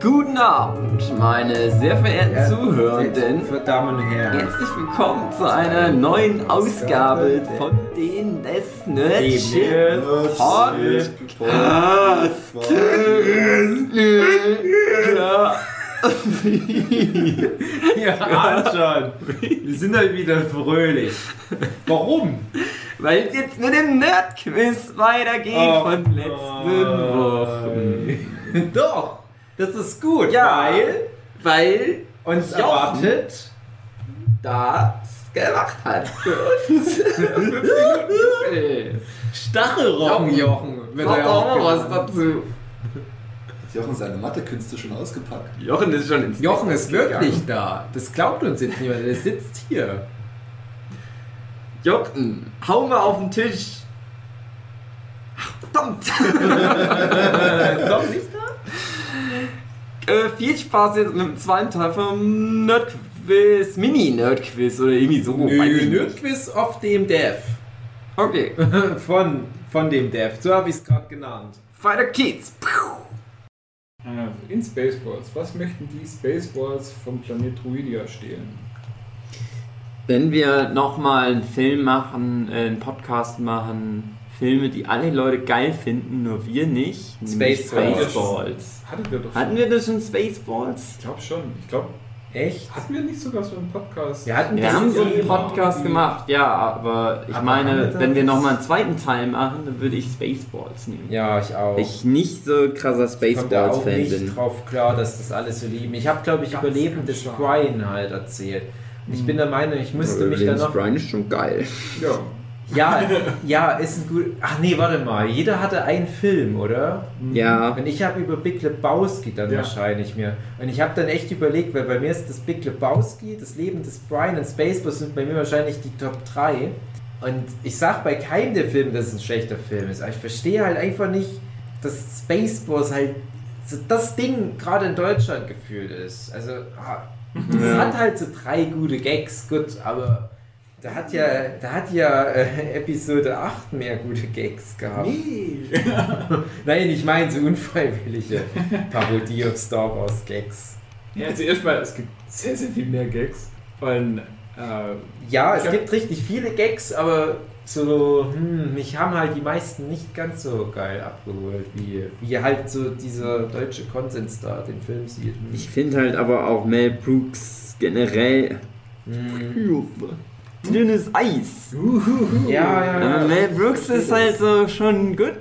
Guten Abend, meine sehr verehrten Ja, Zuhörenden. Und Herren. Herzlich willkommen zu einer neuen Ausgabe von den des Nerdship Podcast. Ja. Anton. Wir sind halt wieder fröhlich. Warum? Weil es jetzt mit dem Nerdquiz weitergeht Oh von letzten Wochen. Doch, das ist gut, Ja. weil Weil uns Jochen. erwartet. das gemacht hat. Stachelrockenjochen wird Sag er doch auch mal was dazu. Hat Jochen seine Mathekünste schon ausgepackt? Jochen ist schon ins Jochen ist wirklich gegangen. da. Das glaubt uns jetzt niemand. Der sitzt hier. Jochen, hau mal auf den Tisch. Ach, Verdammt! Doch nicht? Äh, viel Spaß jetzt mit dem zweiten Teil vom Nerdquiz, Mini-Nerdquiz oder irgendwie so. Nerdquiz auf dem Dev. Okay, Von, von dem Dev. So habe ich es gerade genannt. weiter geht's. Äh, In Spaceballs. Was möchten die Spaceballs vom Planet Druidia stehlen? Wenn wir nochmal einen Film machen, äh, einen Podcast machen, Filme, die alle Leute geil finden, nur wir nicht. Spaceballs. Spaceballs. Hattet ihr doch Hatten wir das schon Spaceballs? Ich glaube schon. Ich glaube, Echt? hatten wir nicht sogar so einen Podcast? Wir hatten Wir haben so einen. Podcast gemacht, ja, aber ich Aber meine, wir wenn wir nochmal einen zweiten Teil machen, dann würde ich Spaceballs nehmen. Ja, ich auch. Ich nicht so krasser Ich Spaceballs-Fan nicht bin. drauf klar, dass das alles so lieben. Ich habe, glaube ich, Ganz, Überleben des. Brian halt erzählt. Und ich bin der Meinung, ich müsste mich da noch. Brian ist schon geil. Ja. Ja, ja, ist ein gut. Ach nee, warte mal. Jeder hatte einen Film, oder? Ja, Und ich habe über Big Lebowski dann Ja. wahrscheinlich mir. Und ich habe dann echt überlegt, weil bei mir ist das Big Lebowski, das Leben des Brian und Spaceballs sind bei mir wahrscheinlich die Top 3. Und ich sag bei keinem der Filme, dass es ein schlechter Film ist. Aber ich verstehe halt einfach nicht, dass Spaceballs halt so das Ding gerade in Deutschland gefühlt ist. Also, es Ja. hat halt so drei gute Gags, gut, aber da hat ja, da hat ja äh, Episode 8 mehr gute Gags gehabt. Nee. Nein, ich meine so unfreiwillige Parodie auf Star Wars Gags. Ja, also erstmal, es gibt sehr, sehr viel mehr Gags. Und, äh, Ja, es gibt richtig viele Gags, aber so, hm, mich haben halt die meisten nicht ganz so geil abgeholt, wie, wie halt so dieser deutsche Konsens da den Film sieht. Hm. ich finde halt aber auch Mel Brooks generell Hm. Dünnes Eis. Ja, ja, Aber ja. Mel Brooks ist halt so schon gut.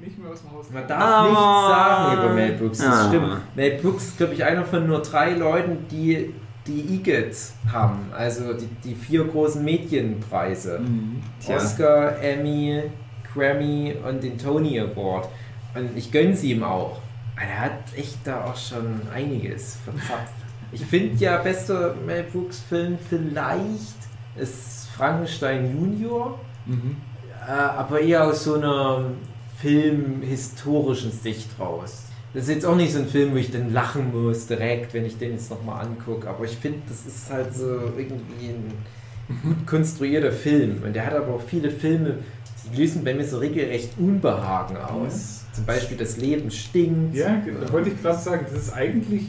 nicht mehr aus dem Haus. Man darf Aber- nichts sagen über Mel Brooks, das Ja. stimmt. Mel Brooks ist, glaube ich, einer von nur drei Leuten, die die EGOTs haben, also die, die vier großen Medienpreise. Mhm. Oscar, Emmy, Grammy und den Tony Award. Und ich gönn's ihm auch. Er hat echt da auch schon einiges verzapft. Ich finde ja, bester Mel Brooks Film vielleicht ist Frankenstein Junior, Mhm. äh, aber eher aus so einer filmhistorischen Sicht raus. Das ist jetzt auch nicht so ein Film, wo ich dann lachen muss direkt, wenn ich den jetzt nochmal angucke. Aber ich finde, das ist halt so irgendwie ein gut konstruierter Film. Und der hat aber auch viele Filme, die lösen bei mir so regelrecht Unbehagen aus. Zum Beispiel Das Leben stinkt. Ja, genau. da wollte ich gerade sagen, das ist eigentlich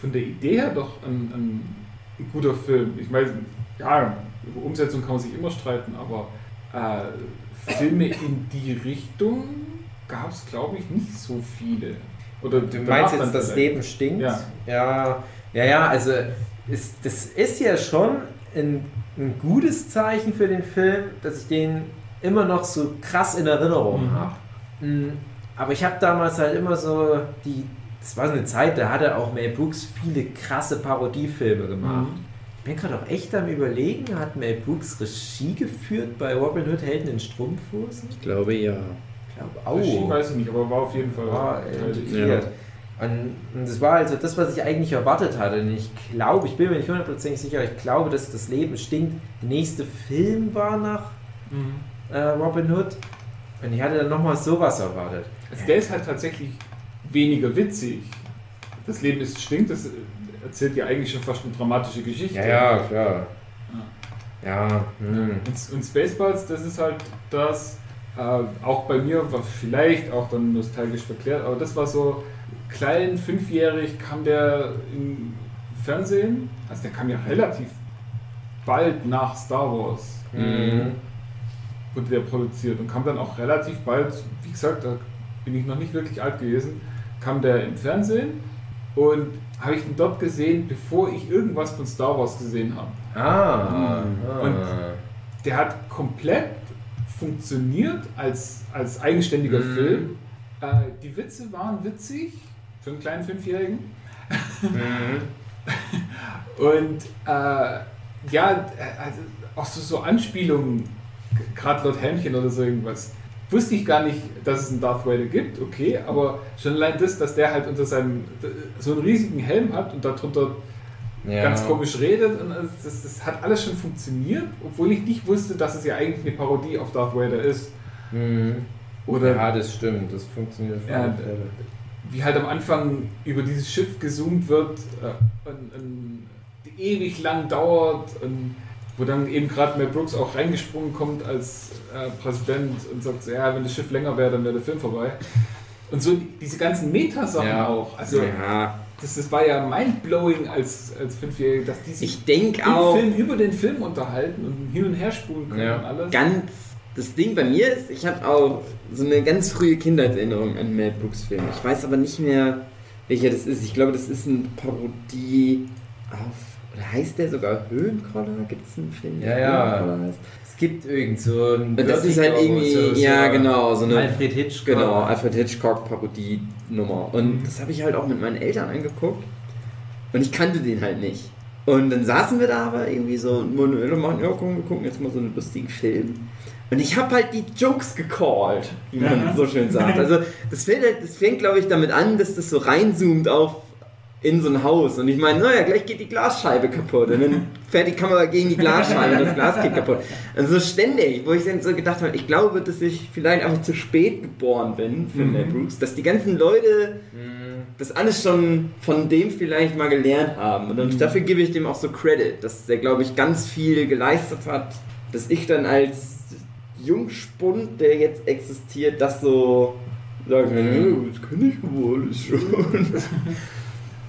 von der Idee her doch ein, ein guter Film. Ich meine, ja, über Umsetzung kann man sich immer streiten, aber äh, Filme in die Richtung gab es, glaube ich, nicht so viele. Oder Du meinst jetzt, das vielleicht. Leben stinkt? Ja. ja, ja, ja, also ist, das ist ja schon ein, ein gutes Zeichen für den Film, dass ich den immer noch so krass in Erinnerung Mhm. habe. Aber ich habe damals halt immer so die, das war so eine Zeit, da hatte auch Mel Brooks viele krasse Parodiefilme gemacht. Mhm. Ich bin gerade auch echt am überlegen, hat Mel Brooks Regie geführt bei Robin Hood Helden in Strumpfhosen? Ich glaube ja. Ich glaube Regie auch. weiß ich nicht, aber war auf jeden Fall war integriert. Und, und das war also das, was ich eigentlich erwartet hatte. Und ich glaube, ich bin mir nicht hundertprozentig sicher, ich glaube, dass das Leben stinkt. Der nächste Film war nach Mhm. äh, Robin Hood. Und ich hatte dann nochmal sowas erwartet. Also der ist halt tatsächlich weniger witzig. Das Leben ist stinkt, das erzählt ja eigentlich schon fast eine dramatische Geschichte. klar. Ja, hm. Und, und Spaceballs, das ist halt das, äh, auch bei mir war vielleicht auch dann nostalgisch verklärt, aber das war so klein, fünfjährig kam der im Fernsehen. Also der kam ja relativ bald nach Star Wars. Mhm. wurde der produziert und kam dann auch relativ bald, wie gesagt, da bin ich noch nicht wirklich alt gewesen, kam der im Fernsehen und habe ich ihn dort gesehen, bevor ich irgendwas von Star Wars gesehen habe. Ah. Mhm. Und der hat komplett funktioniert als, als eigenständiger Mhm. Film. Äh, die Witze waren witzig für einen kleinen Fünfjährigen. Mhm. Und äh, ja, äh, also auch so, so Anspielungen, gerade Lord Hähnchen oder so irgendwas. Wusste ich gar nicht, dass es einen Darth Vader gibt, okay, aber schon allein das, dass der halt unter seinem so einen riesigen Helm hat und darunter Ja. ganz komisch redet und das, das hat alles schon funktioniert, obwohl ich nicht wusste, dass es ja eigentlich eine Parodie auf Darth Vader ist. Mhm. Oder ja, das stimmt, das funktioniert Ja, wie halt am Anfang über dieses Schiff gezoomt wird äh, und, und ewig lang dauert und wo dann eben gerade Mel Brooks auch reingesprungen kommt als äh, Präsident und sagt, so, ja, wenn das Schiff länger wäre, dann wäre der Film vorbei. Und so die- diese ganzen Metasachen Ja. auch. Also Ja, das, das war ja mindblowing als, als Fünfjährige, dass die sich ich im auch Film über den Film unterhalten und hin und her spulen können Ja. und alles. ganz. Das Ding bei mir ist, ich habe auch so eine ganz frühe Kindheitserinnerung an Mel Brooks Film. Ich weiß aber nicht mehr, welcher das ist. Ich glaube, das ist eine Parodie auf. Oder heißt der sogar Höhenkoller? Gibt es einen Film, Ja, ja. Höhenkoller heißt? Es gibt irgend so ein. Und das ist halt irgendwie, so- so ja genau, so eine Alfred Hitchcock. Genau, Alfred Hitchcock Parodie-Nummer. Und Mhm. das habe ich halt auch mit meinen Eltern angeguckt. Und ich kannte den halt nicht. Und dann saßen wir da aber irgendwie so und Manuel und machen, ja komm, wir gucken jetzt mal so einen lustigen Film. Und ich habe halt die Jokes gecallt, wie man Ja. so schön sagt. Also das fängt, halt- das fängt glaube ich, damit an, dass das so reinzoomt auf in so ein Haus. Und ich meine, naja, gleich geht die Glasscheibe kaputt. Und dann fährt die Kamera gegen die Glasscheibe und das Glas geht kaputt. Und so ständig, wo ich dann so gedacht habe, ich glaube, dass ich vielleicht einfach zu spät geboren bin für Mhm. Mel Brooks, dass die ganzen Leute Mhm. das alles schon von dem vielleicht mal gelernt haben. Und Mhm. dafür gebe ich dem auch so Credit, dass der, glaube ich, ganz viel geleistet hat, dass ich dann als Jungspund, der jetzt existiert, das so sagen kann, Mhm. "Ja, das kann ich wohl schon.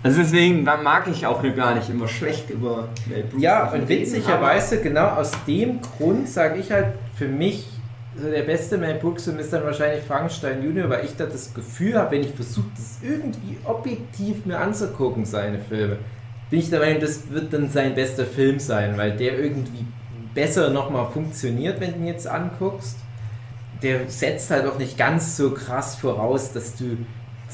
Also deswegen mag ich auch gar nicht immer schlecht über Mel Brooks Ja, und witzigerweise, genau aus dem Grund sage ich halt für mich, so der beste Mel Brooks Film ist dann wahrscheinlich Frankenstein Junior, weil ich da das Gefühl habe, wenn ich versuche, das irgendwie objektiv mir anzugucken, seine Filme, bin ich der Meinung, das wird dann sein bester Film sein, weil der irgendwie besser nochmal funktioniert, wenn du ihn jetzt anguckst. Der setzt halt auch nicht ganz so krass voraus, dass du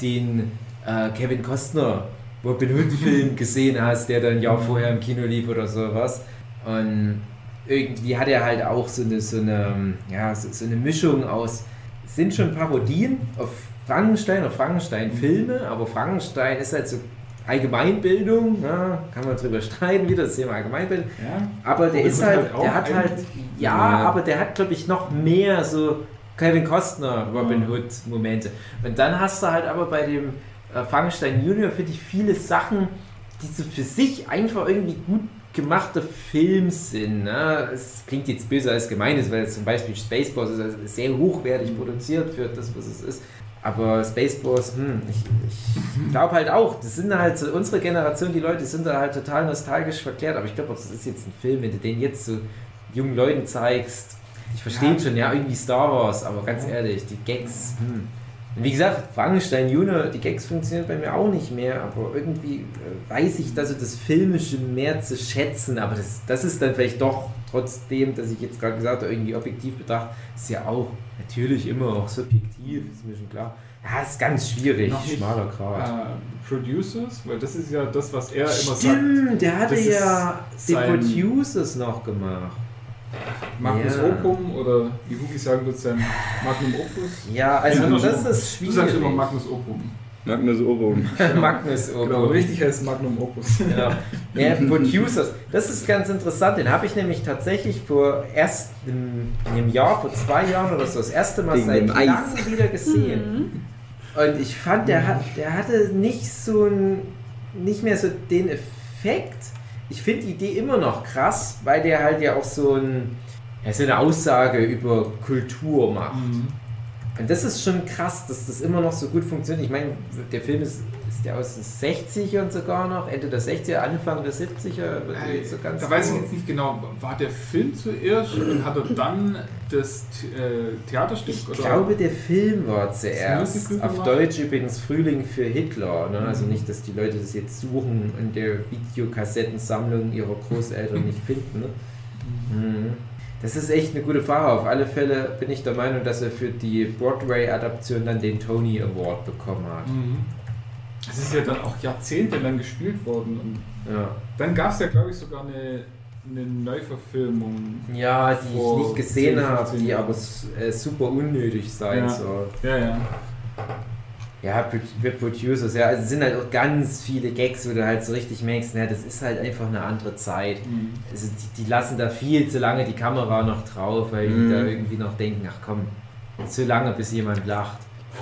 den äh, Kevin Costner Robin Hood Film gesehen hast, der dann ein Jahr vorher im Kino lief oder sowas. Und irgendwie hat er halt auch so eine, so eine, ja, so, so eine Mischung aus, es sind schon Parodien auf Frankenstein, auf Frankenstein-Filme, aber Frankenstein ist halt so Allgemeinbildung, ja, kann man drüber streiten wieder, das Thema Allgemeinbildung. Ja. Aber der Robin ist Hood halt, auch der hat halt, ja, Ja. aber der hat, glaube ich, noch mehr so Kevin Costner, Robin Ja. Hood Momente. Und dann hast du halt aber bei dem äh, Frankenstein Junior, finde ich, viele Sachen, die so für sich einfach irgendwie gut gemachte Films sind. Ne? Es klingt jetzt böse als gemein ist, weil zum Beispiel Spaceballs ist also sehr hochwertig produziert für das, was es ist. Aber Spaceballs, hm, ich, ich glaube halt auch, das sind halt so unsere Generation, die Leute sind da halt total nostalgisch verklärt. Aber ich glaube, das ist jetzt ein Film, wenn du den jetzt so jungen Leuten zeigst. Ich verstehe Ja. schon, ja, irgendwie Star Wars, aber ganz ehrlich, die Gags, hm. Wie gesagt, Frankenstein Junior, die Gags funktionieren bei mir auch nicht mehr, aber irgendwie äh, weiß ich da so das Filmische mehr zu schätzen, aber das, das ist dann vielleicht doch, trotzdem, dass ich jetzt gerade gesagt habe, irgendwie objektiv betrachtet, ist ja auch natürlich immer auch subjektiv, ist mir schon klar. Ja, ist ganz schwierig, Noch schmaler Grad. Äh, Producers, weil das ist ja das, was er immer sagt. Stimmt, der hatte ja die Producers noch gemacht. Magnus Ja. Opum oder wie Hugi sagen wird, sein Magnum Opus. Ja, also Ja, das ist Du sagst immer schwierig. Magnus Opum. Magnus Obum. Magnus Genau, Opum. richtig heißt Magnum Opus. Genau. Ja, Producers. Das ist ganz interessant. Den habe ich nämlich tatsächlich vor erst in einem Jahr, vor zwei Jahren oder so, das erste Mal Wegen seit langem wieder gesehen. Und ich fand, der, hat, der hatte nicht so ein, nicht mehr so den Effekt. Ich finde die Idee immer noch krass, weil der halt ja auch so, ein, ja, so eine Aussage über Kultur macht. Mhm. Und das ist schon krass, dass das immer noch so gut funktioniert. Ich meine, der Film ist, ist ja aus den 60ern sogar noch, Ende der 60er, Anfang der 70er. wird Äh, so ganz da weiß ich jetzt nicht genau, war der Film zuerst und hat er dann das äh, Theaterstück? Ich oder? glaube, der Film war zuerst. Auf gemacht? Deutsch übrigens Frühling für Hitler. Ne? Also nicht, dass die Leute das jetzt suchen und der Videokassettensammlung ihrer Großeltern nicht finden. Ne? Mhm. Das ist echt eine gute Frage. Auf alle Fälle bin ich der Meinung, dass er für die Broadway-Adaption dann den Tony Award bekommen hat. Mhm. Das ist ja dann auch jahrzehntelang gespielt worden. Ja, dann gab es ja, glaube ich, sogar eine, eine Neuverfilmung. ja die ich nicht gesehen 10, habe, 15 die aber äh, super unnötig sein Ja. soll. Ja, ja. Ja, wir Producers, ja, also es sind halt auch ganz viele Gags, wo du halt so richtig merkst, na, das ist halt einfach eine andere Zeit. Mhm. Also die, die lassen da viel zu lange die Kamera noch drauf, weil Mhm. die da irgendwie noch denken, ach komm, zu lange, bis jemand lacht.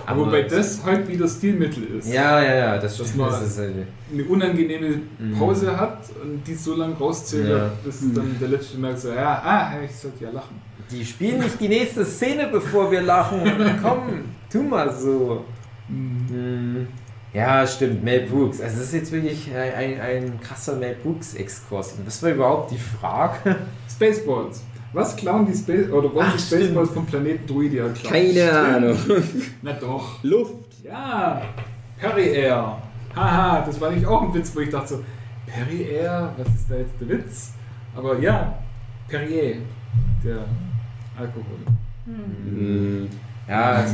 Aber wobei das halt wieder Stilmittel ist. Ja, ja, ja, das Das stimmt. war- Das äh, Eine unangenehme Mhm. Pause hat und die so lange rauszögert, Ja. bis dann der Letzte merkt so, ja, ah, ich sollte ja lachen. die spielen nicht die nächste Szene, bevor wir lachen. Komm, tu mal so. Mhm. Ja, stimmt, Mel Brooks. Also das ist jetzt wirklich ein, ein, ein krasser Mel Brooks-Exkurs. Und das war überhaupt die Frage. Spaceballs. Was klauen die Space oder wollen Ach, die Spaceballs vom Planeten Druidia klauen? Keine Ahnung. Na doch. Luft. Ja. Perry Air. Haha, das war nicht auch ein Witz, wo ich dachte so, Perry Air, was ist da jetzt der Witz? Aber ja, Perrier, der Alkohol. Hm. Ja,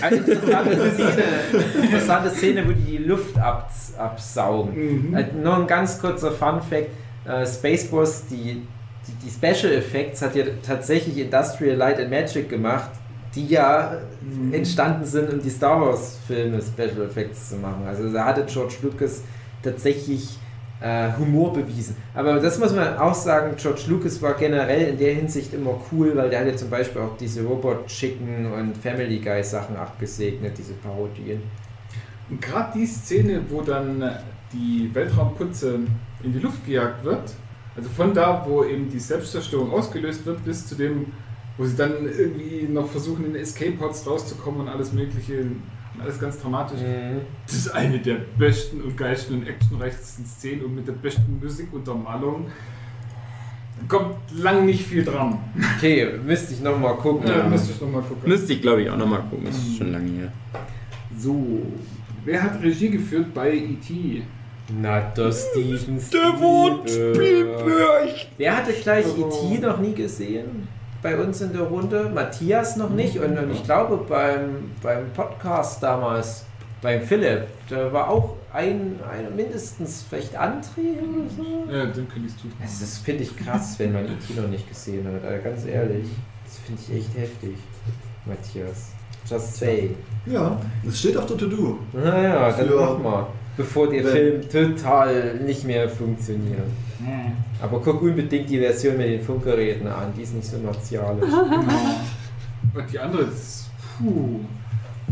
eine interessante Szene, interessante Szene, wo die die Luft ab, absaugen. Mhm. Äh, noch ein ganz kurzer Fun Fact: äh, Spaceballs, die, die, die Special Effects hat ja tatsächlich Industrial Light and Magic gemacht, die ja Mhm. entstanden sind, um die Star Wars Filme Special Effects zu machen. Also da hatte George Lucas tatsächlich äh, Humor bewiesen. Aber das muss man auch sagen, George Lucas war generell in der Hinsicht immer cool, weil der hat ja zum Beispiel auch diese Robot Chicken und Family Guy Sachen abgesegnet, diese Parodien. Und gerade die Szene, wo dann die Weltraumputze in die Luft gejagt wird, also von da, wo eben die Selbstzerstörung ausgelöst wird, bis zu dem, wo sie dann irgendwie noch versuchen, in Escape-Pods rauszukommen und alles Mögliche, und alles ganz dramatisch. Das ist eine der besten und geilsten und actionreichsten Szenen und mit der besten Musikuntermalung. Da kommt lang nicht viel dran. Okay, müsste ich nochmal gucken. Ja, müsste ich nochmal gucken. Müsste ich glaube ich auch nochmal gucken. Das ist schon lange her. So, wer hat Regie geführt bei E.T.? Na, das Steven Stefan Spielberg. Wer hatte gleich Also- E.T. noch nie gesehen? Bei uns in der Runde. Matthias noch nicht. Und, und ich glaube beim, beim Podcast damals, beim Philipp, da war auch ein, ein mindestens vielleicht André oder so. Ja, den könnte ich tun. Also das finde ich krass, wenn man E.T. noch nicht gesehen hat. Also ganz ehrlich. Das finde ich echt heftig. Matthias. Just say. Ja, es steht auf der To-Do. Naja, dann mach mal. Bevor der Wenn- Film total nicht mehr funktioniert. Aber guck unbedingt die Version mit den Funkgeräten an, die ist nicht so martialisch. Genau. Und die andere, das, ist- puh,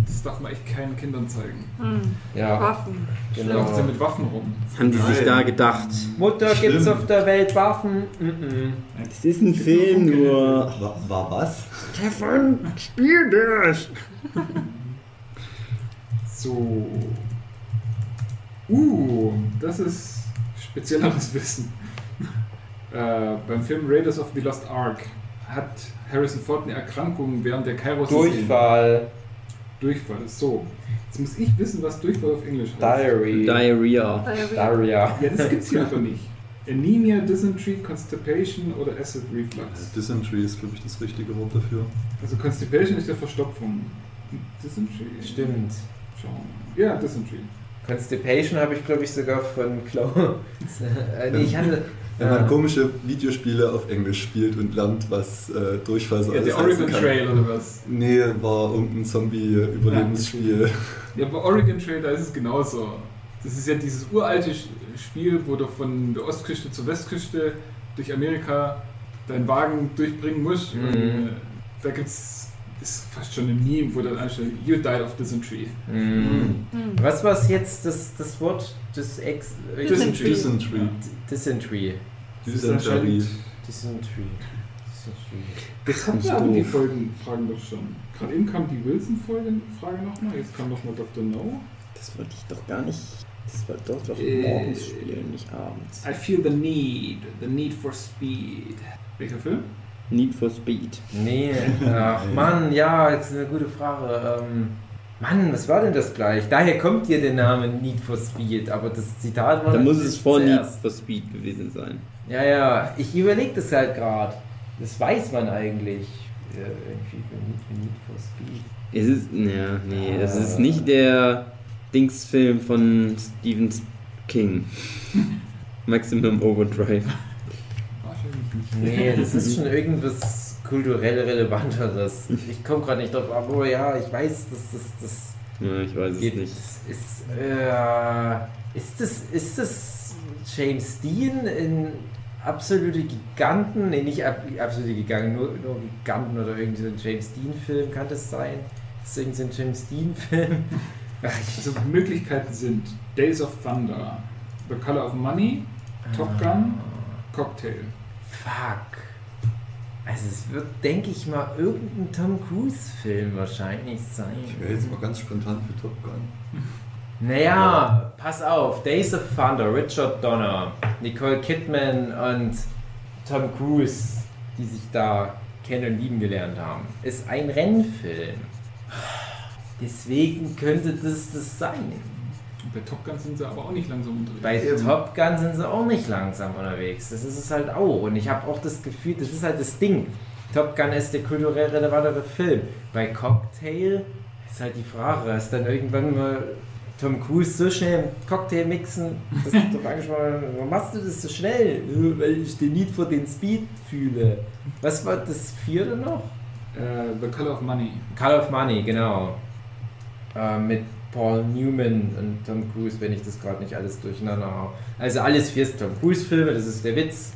das darf man echt keinen Kindern zeigen. Hm. Ja, Waffen. genau. Laufen sie mit Waffen rum. Was haben die sich Nein. da gedacht? Mutter, gibt's Schlimm. auf der Welt Waffen? Mhm. Das ist ein Film nur. War, war was? Stefan Spielberg. So. Uh, das ist spezielleres Wissen. Äh, beim Film Raiders of the Lost Ark hat Harrison Ford eine Erkrankung während der Kairos Durchfall, Durchfall. So. Jetzt muss ich wissen, was Durchfall auf Englisch heißt. Diary, Diarrhea. Diarrhea. Diarrhea. Ja, das gibt's hier aber nicht. Anemia, Dysentery, Constipation oder Acid Reflux. Dysentery ist, glaube ich, das richtige Wort dafür. Also Constipation ist ja Verstopfung. Dysentery? Stimmt. Schauen. Ja, Dysentery. Constipation habe ich, glaube ich, sogar von Clown. äh, nee, ich hatte. Wenn man äh, komische Videospiele auf Englisch spielt und lernt, was äh, Durchfall so Ja, alles der Oregon kann. Trail oder was? Nee, war irgendein Zombie-Überlebensspiel. Ja, bei Oregon Trail, da ist es genauso. Das ist ja dieses uralte Spiel, wo du von der Ostküste zur Westküste durch Amerika deinen Wagen durchbringen musst. Mhm. Und, äh, da gibt's ist fast schon ein Meme, wo dann ansteht, you died of dysentery. mh. Hm. Was war jetzt das, das Wort? Das Ex. Dysentery. Dysentery. Dysentery. Das ist Dysentery. Das Ja, aber die Folgen fragen doch schon. Gerade eben kam die Wilson-Frage nochmal, jetzt kam nochmal Dr. No. Das wollte ich doch gar nicht. Das war doch doch Äh, morgens spielen, nicht abends. I feel the need, the need for speed. Welcher Film? Need for Speed. Nee, ach Mann, ja, das ist eine gute Frage. Ähm, Mann, was war denn das gleich? Daher kommt dir der Name Need for Speed, aber das Zitat war Da muss es vor Need for Speed gewesen sein. Ja, ja, ich überlege das halt gerade. Das weiß man eigentlich. Ja, irgendwie für Need, for Speed. Es ist. Ja, nee, es ist Ah. nicht der Dingsfilm von Stephen King. Maximum Overdrive. Nee, das ist schon irgendwas kulturell Relevanteres. Ich komme gerade nicht drauf, aber ja, ich weiß, dass das. das Ja, ich weiß es geht. nicht. Ist, äh, ist, das, ist das James Dean in absolute Giganten? Nee, nicht ab, absolute Giganten, nur, nur Giganten oder irgendwie so ein James Dean-Film kann das sein? Ist das irgendwie so ein James Dean-Film? Also Möglichkeiten sind Days of Thunder, The Color of Money, Top Gun, Cocktail. Fuck. Also es wird, denke ich mal, irgendein Tom Cruise-Film wahrscheinlich sein. Ich wäre jetzt mal ganz spontan für Top Gun. Naja, pass auf. Days of Thunder, Richard Donner, Nicole Kidman und Tom Cruise, die sich da kennen und lieben gelernt haben, ist ein Rennfilm. Deswegen könnte das das sein. Bei Top Gun sind sie aber auch nicht langsam unterwegs. Bei. Top Gun sind sie auch nicht langsam unterwegs. Das ist es halt auch. Und ich habe auch das Gefühl, das ist halt das Ding. Top Gun ist der kulturell relevantere Film. Bei Cocktail ist halt die Frage, ist dann irgendwann mal Tom Cruise so schnell einen Cocktail mixen, dass du doch angesprochen warum machst du das so schnell? "Ja, Weil ich den Need for den Speed fühle. Was war das vierte noch? Äh, The Color of Money. Call of Money, genau. Äh, mit Paul Newman und Tom Cruise, wenn ich das gerade nicht alles durcheinander habe. Also alles vier Tom Cruise-Filme, das ist der Witz.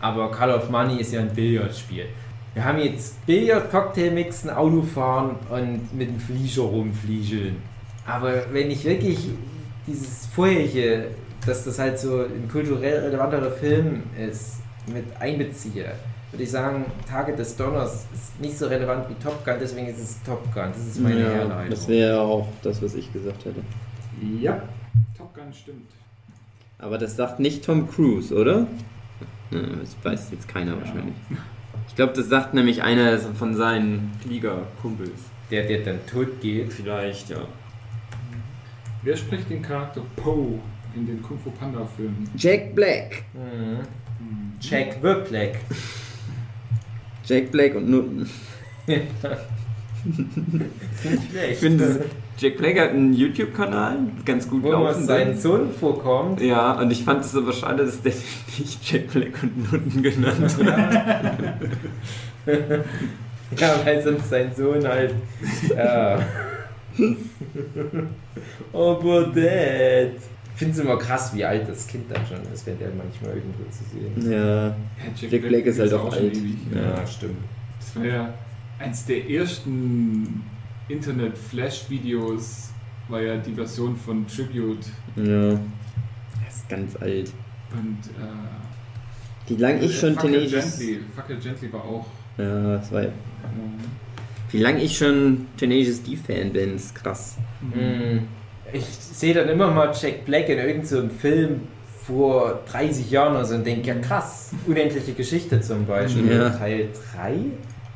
Aber Call of Money ist ja ein Billardspiel. Wir haben jetzt Billard, Auto fahren und mit dem Flieger rumfliegeln. Aber wenn ich wirklich dieses vorherige, dass das halt so ein kulturell relevanterer Film ist, mit einbeziehe, würde ich sagen, Tage des Donners ist nicht so relevant wie Top Gun, deswegen ist es Top Gun. Das ist meine Ja, Herleitung. das wäre auch das, was ich gesagt hätte. Ja, Top Gun stimmt. Aber das sagt nicht Tom Cruise, oder? Ja, das weiß jetzt keiner Ja. wahrscheinlich. Ich glaube, das sagt nämlich einer von seinen Fliegerkumpels. der, der dann tot geht. Vielleicht, ja. Wer spricht den Charakter Poe in den Kung Fu Panda Filmen? Jack Black. Mhm. Hm. Jack the Black. Jack Black und nur. Ich finde, Jack Black hat einen YouTube-Kanal, ganz gut wo laufen. seinen Sohn vorkommt. Ja, und ich fand es aber schade, dass der nicht Jack Black und Nutten genannt hat. Ja, weil sonst sein Sohn halt. Ja. Aber Dad. Ich finde es immer krass, wie alt das Kind dann schon ist, wenn der manchmal irgendwo zu sehen ist. Ja, Ja, Jack Black ist halt auch schon alt. ewig. Ja, stimmt. Das war ja eins der ersten Internet-Flash-Videos, war ja die Version von Tribute. ja. Das ist ganz alt. Und äh, Wie lange ich schon Tenacious. Gently. Fuck It Gently war auch. Ja, das war. ähm, Wie lange ich schon Tenacious D-Fan bin, ist krass. Mhm. Ich sehe dann immer mal Jack Black in irgendeinem so einem Film vor 30 Jahren oder so und denke, ja krass, unendliche Geschichte zum Beispiel, Ja. Teil 3.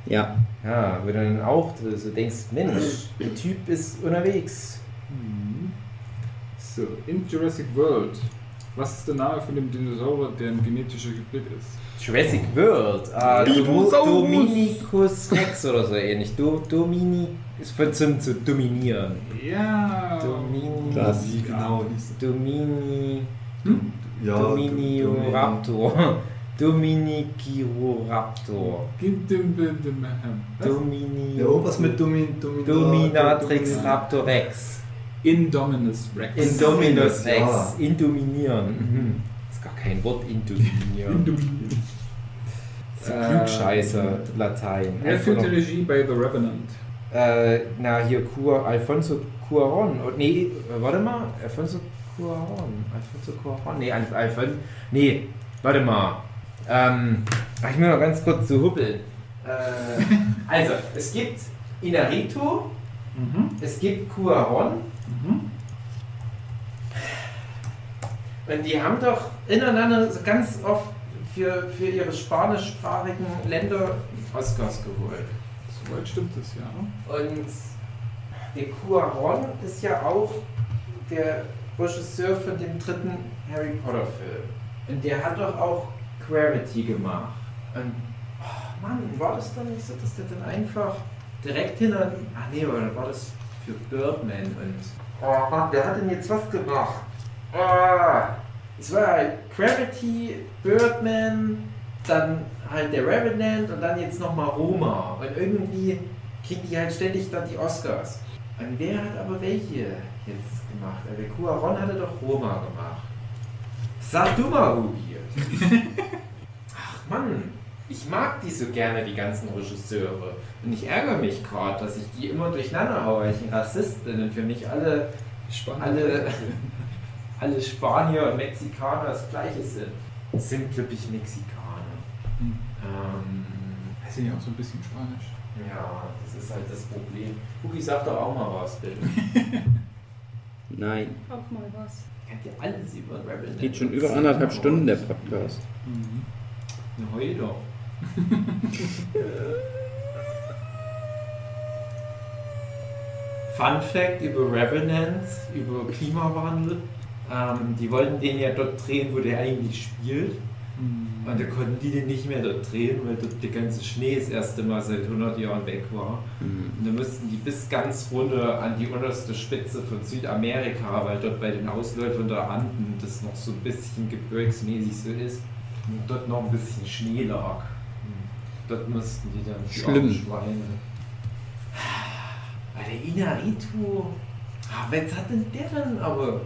Ja. Ja, wo du dann auch so denkst, Mensch, der Typ ist unterwegs. Mhm. So, in Jurassic World. Was ist der Name von dem Dinosaurier, der ein genetischer Hybrid ist? Jurassic World. Ah, Do Dinosaurus. Dominicus Rex oder so ähnlich. Do, Domini ist von zum zu dominieren. Ja. Domini. Wie genau? Domini. Hm? Ja, Dominioraptor. Dominiciraptor. Gib dem Bild dem Was? Domini. Ja, irgendwas mit Domin, Domin, Dominatrix Domin- Raptor Rex. Indominus Rex. Indominus Rex. Ja. Indominieren. Mhm. Das ist gar kein Wort, indominieren. Indominus. Klugscheißer, Latein. Wer führte noch- Regie bei The Revenant? Äh, na, hier Cur, Alfonso Cuaron. Oh, nee, äh, warte mal. Alfonso Cuaron. Alfonso Cuaron. Nee, Alf, Alfon, nee, warte mal. Ähm, ich muss noch ganz kurz zu huppeln. Äh, also, es gibt Inarito, Mhm. es gibt Cuaron Mhm. und die haben doch ineinander ganz oft für, für ihre spanischsprachigen Länder Oscars geholt. Soweit stimmt es, ja. Und der Cuaron ist ja auch der Regisseur von dem dritten Harry Potter Film. Und der hat doch auch Gravity gemacht. Und, oh Mann, war das dann nicht so, dass der dann einfach direkt hinter. Ach nee, aber dann war das für Birdman und. Oh Mann, der hat denn jetzt was gemacht? Oh, es war halt Gravity, Birdman, dann halt der Revenant und dann jetzt nochmal Roma. Und irgendwie kriegen die halt ständig dann die Oscars. Und wer hat aber welche jetzt gemacht? Also Der Cuaron hatte doch Roma gemacht. Sag du mal, Hugi. Ach Mann, ich mag die so gerne, die ganzen Regisseure. Und ich ärgere mich gerade, dass ich die immer durcheinander haue, weil ich ein Rassist bin und für mich alle, Spannend. alle, alle Spanier und Mexikaner das gleiche sind. Das sind, glaube ich, Mexikaner. Hm. Ähm, Das sind ja auch so ein bisschen Spanisch. ja, das ist halt das Problem. Hugi, sag doch auch mal was, bitte. Nein. Auch mal was. Kennt ihr alles über Revenant? Geht schon über anderthalb Stunden der Podcast. Mhm. Na, heul doch. Fun Fact über Revenant, über Klimawandel. Ähm, die wollten den ja dort drehen, wo der eigentlich spielt. Mhm. Und da konnten die den nicht mehr dort drehen, weil dort der ganze Schnee das erste Mal seit 100 Jahren weg war. Mhm. Und dann mussten die bis ganz runter an die unterste Spitze von Südamerika, weil dort bei den Ausläufern der Anden das noch so ein bisschen gebirgsmäßig so ist und dort noch ein bisschen Schnee lag. Dort mussten die dann Schlimm. Schweine. Bei der Inarito, ah, was hat denn der dann aber?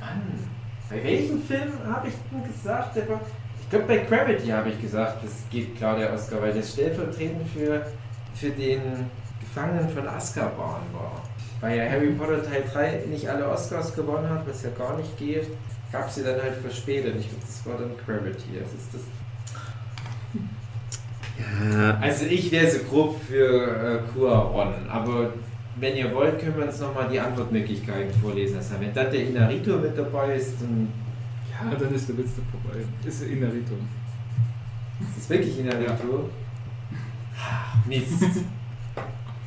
Mann, bei welchem Film habe ich denn gesagt, der war. Ich glaube, bei Gravity habe ich gesagt, das geht klar der Oscar, weil der stellvertretend für, für den Gefangenen von Azkaban war. Weil ja Harry Potter Teil 3 nicht alle Oscars gewonnen hat, was ja gar nicht geht, gab sie dann halt verspätet. Ich glaube, das war dann Gravity. Das ist das Ja, Also ich wäre so grob für äh, Cuaron, aber wenn ihr wollt, können wir uns nochmal die Antwortmöglichkeiten vorlesen. Also wenn dann der Inarito mit dabei ist, dann Ja, dann ist der Witz doch vorbei. Ist Inarito. ist es wirklich Inarito. Mist.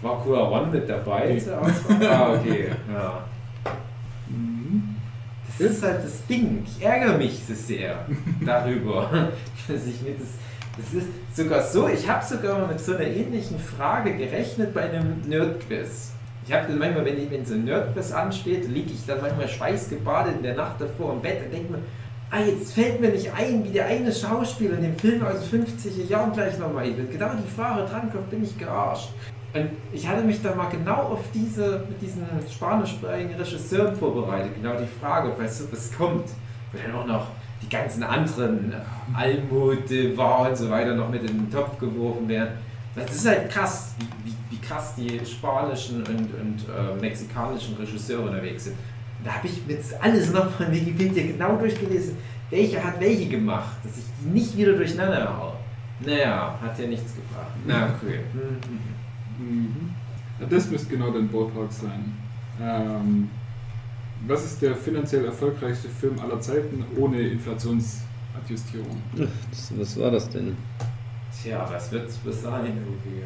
War Cuaron mit dabei Auswahl? Ah, okay. Ja. Mhm. Das ist halt das Ding. Ich ärgere mich so sehr darüber, dass ich mir das. Das ist sogar so, ich habe sogar mal mit so einer ähnlichen Frage gerechnet bei einem Nerdquiz. Ich habe dann manchmal, wenn, ich- wenn so ein Nerdquiz ansteht, liege ich dann manchmal schweißgebadet in der Nacht davor im Bett und denke mir, ah, jetzt fällt mir nicht ein, wie der eine Schauspieler in dem Film aus den 50er Jahren gleich nochmal wird. Genau die Frage drankommt, bin ich gearscht. Und ich hatte mich da mal genau auf diese, mit diesen spanischsprachigen Regisseuren vorbereitet, genau die Frage, falls sowas kommt, wo dann auch noch die ganzen anderen äh, Almut, De Var und so weiter noch mit in den Topf geworfen werden. Das ist halt krass, wie, wie, krass die spanischen und, und äh, mexikanischen Regisseure unterwegs sind. Da habe ich das alles noch von Wikipedia genau durchgelesen, welcher hat welche gemacht, dass ich die nicht wieder durcheinander haue. Naja, hat ja nichts gebracht. Na, okay. Hm, hm. Mhm. Ja, das müsste genau dein Beitrag sein. Ähm, was ist der finanziell erfolgreichste Film aller Zeiten ohne Inflationsadjustierung? das, was war das denn? Tja, was wird es sein, irgendwie?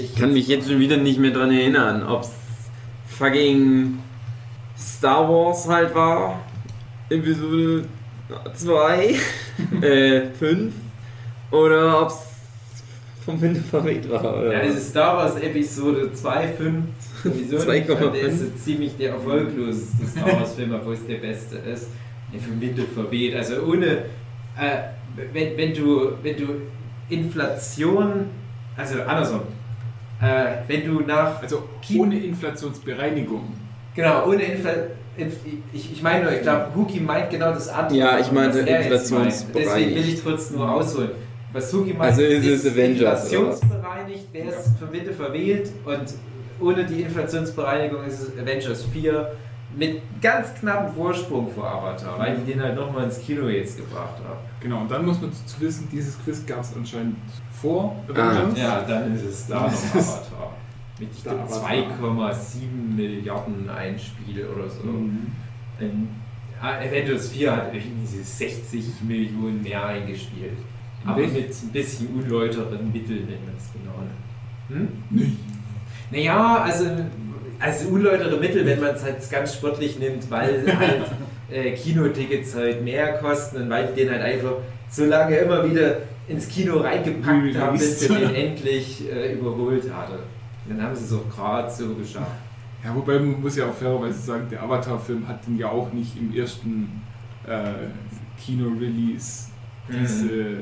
Ich kann mich jetzt schon wieder nicht mehr dran erinnern, ob es fucking Star Wars halt war. Episode 2, äh, 5. Oder ob es vom Winde verrät war. Oder? Ja, diese Star Wars Episode 2, 5, sowieso nicht, 2,5. weil der ist ziemlich der erfolgloseste Star Wars Film, obwohl es der beste ist. Der vom Winde verweht. Also ohne, äh, wenn, wenn, du, wenn du Inflation, also andersrum, äh, wenn du nach, Also ohne Inflationsbereinigung. genau, ohne Inflation, ich, ich meine nur, ich glaube, Huki meint genau das andere. Ja, ich meint. inflationsbereinigt. Deswegen will ich trotzdem nur ausholen. Was Huki meint, Also ist es Avengers, inflationsbereinigt, wer ist für Mitte verwählt und ohne die Inflationsbereinigung ist es Avengers 4 mit ganz knappen Vorsprung vor Avatar, weil die den halt nochmal ins Kino jetzt gebracht haben. Genau, und dann muss man zu wissen, dieses Quiz gab es anscheinend vor Ah. Avengers. Ja, dann ist es da noch Avatar. Mit ich Da glaube Avatar. 2,7 Milliarden Einspiel oder so. Mhm. Avengers 4 hat irgendwie so 60 Millionen mehr eingespielt. In Aber mit ein bisschen unläuteren Mitteln, wenn man es genau nimmt. Hm? Nee. Naja, also, also unläutere Mittel, wenn man es halt ganz sportlich nimmt, weil halt äh, Kinotickets halt mehr kosten und weil die den halt einfach so lange immer wieder ins Kino reingepackt haben, bis sie den endlich äh, überholt hatte. Dann haben sie es auch gerade so geschafft. Ja, wobei man muss ja auch fairerweise sagen, der Avatar-Film hat den ja auch nicht im ersten äh, Kino-Release diese,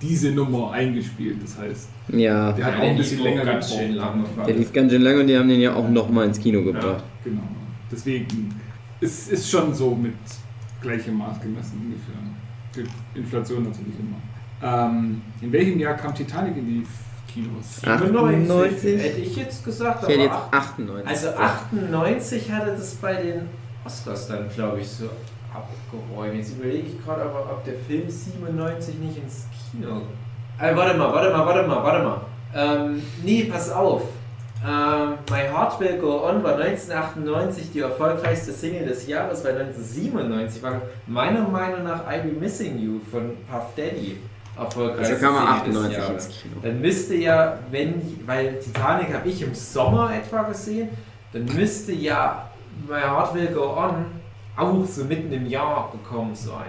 diese Nummer eingespielt. Das heißt, Ja, der hat Ja, auch ein bisschen länger ganz gebraucht. schön lang. der lief ganz schön lange und die haben den ja auch nochmal ins Kino gebracht. Genau. Deswegen, es ist schon so mit gleichem Maß gemessen ungefähr. Die Inflation natürlich immer. Ähm, in welchem Jahr kam Titanic in die Kinos? 98? Hätte ich jetzt gesagt, Ich hätte jetzt aber 98. Also 98 hatte das bei den Oscars dann, glaube ich, so abgeräumt. Jetzt überlege ich gerade aber, ob der Film 97 nicht ins Kino. Äh, warte mal, warte mal, warte mal, warte mal. Ähm, nee, pass auf. Ähm, My Heart Will Go On war 1998 die erfolgreichste Single des Jahres, weil 1997 war meiner Meinung nach I Be Missing You von Puff Daddy erfolgreichste Also kam er Single des 98 Jahres. ins Kino. Dann müsste ja, wenn, weil Titanic habe ich im Sommer etwa gesehen, dann müsste ja My Heart Will Go On auch so mitten im Jahr gekommen sein.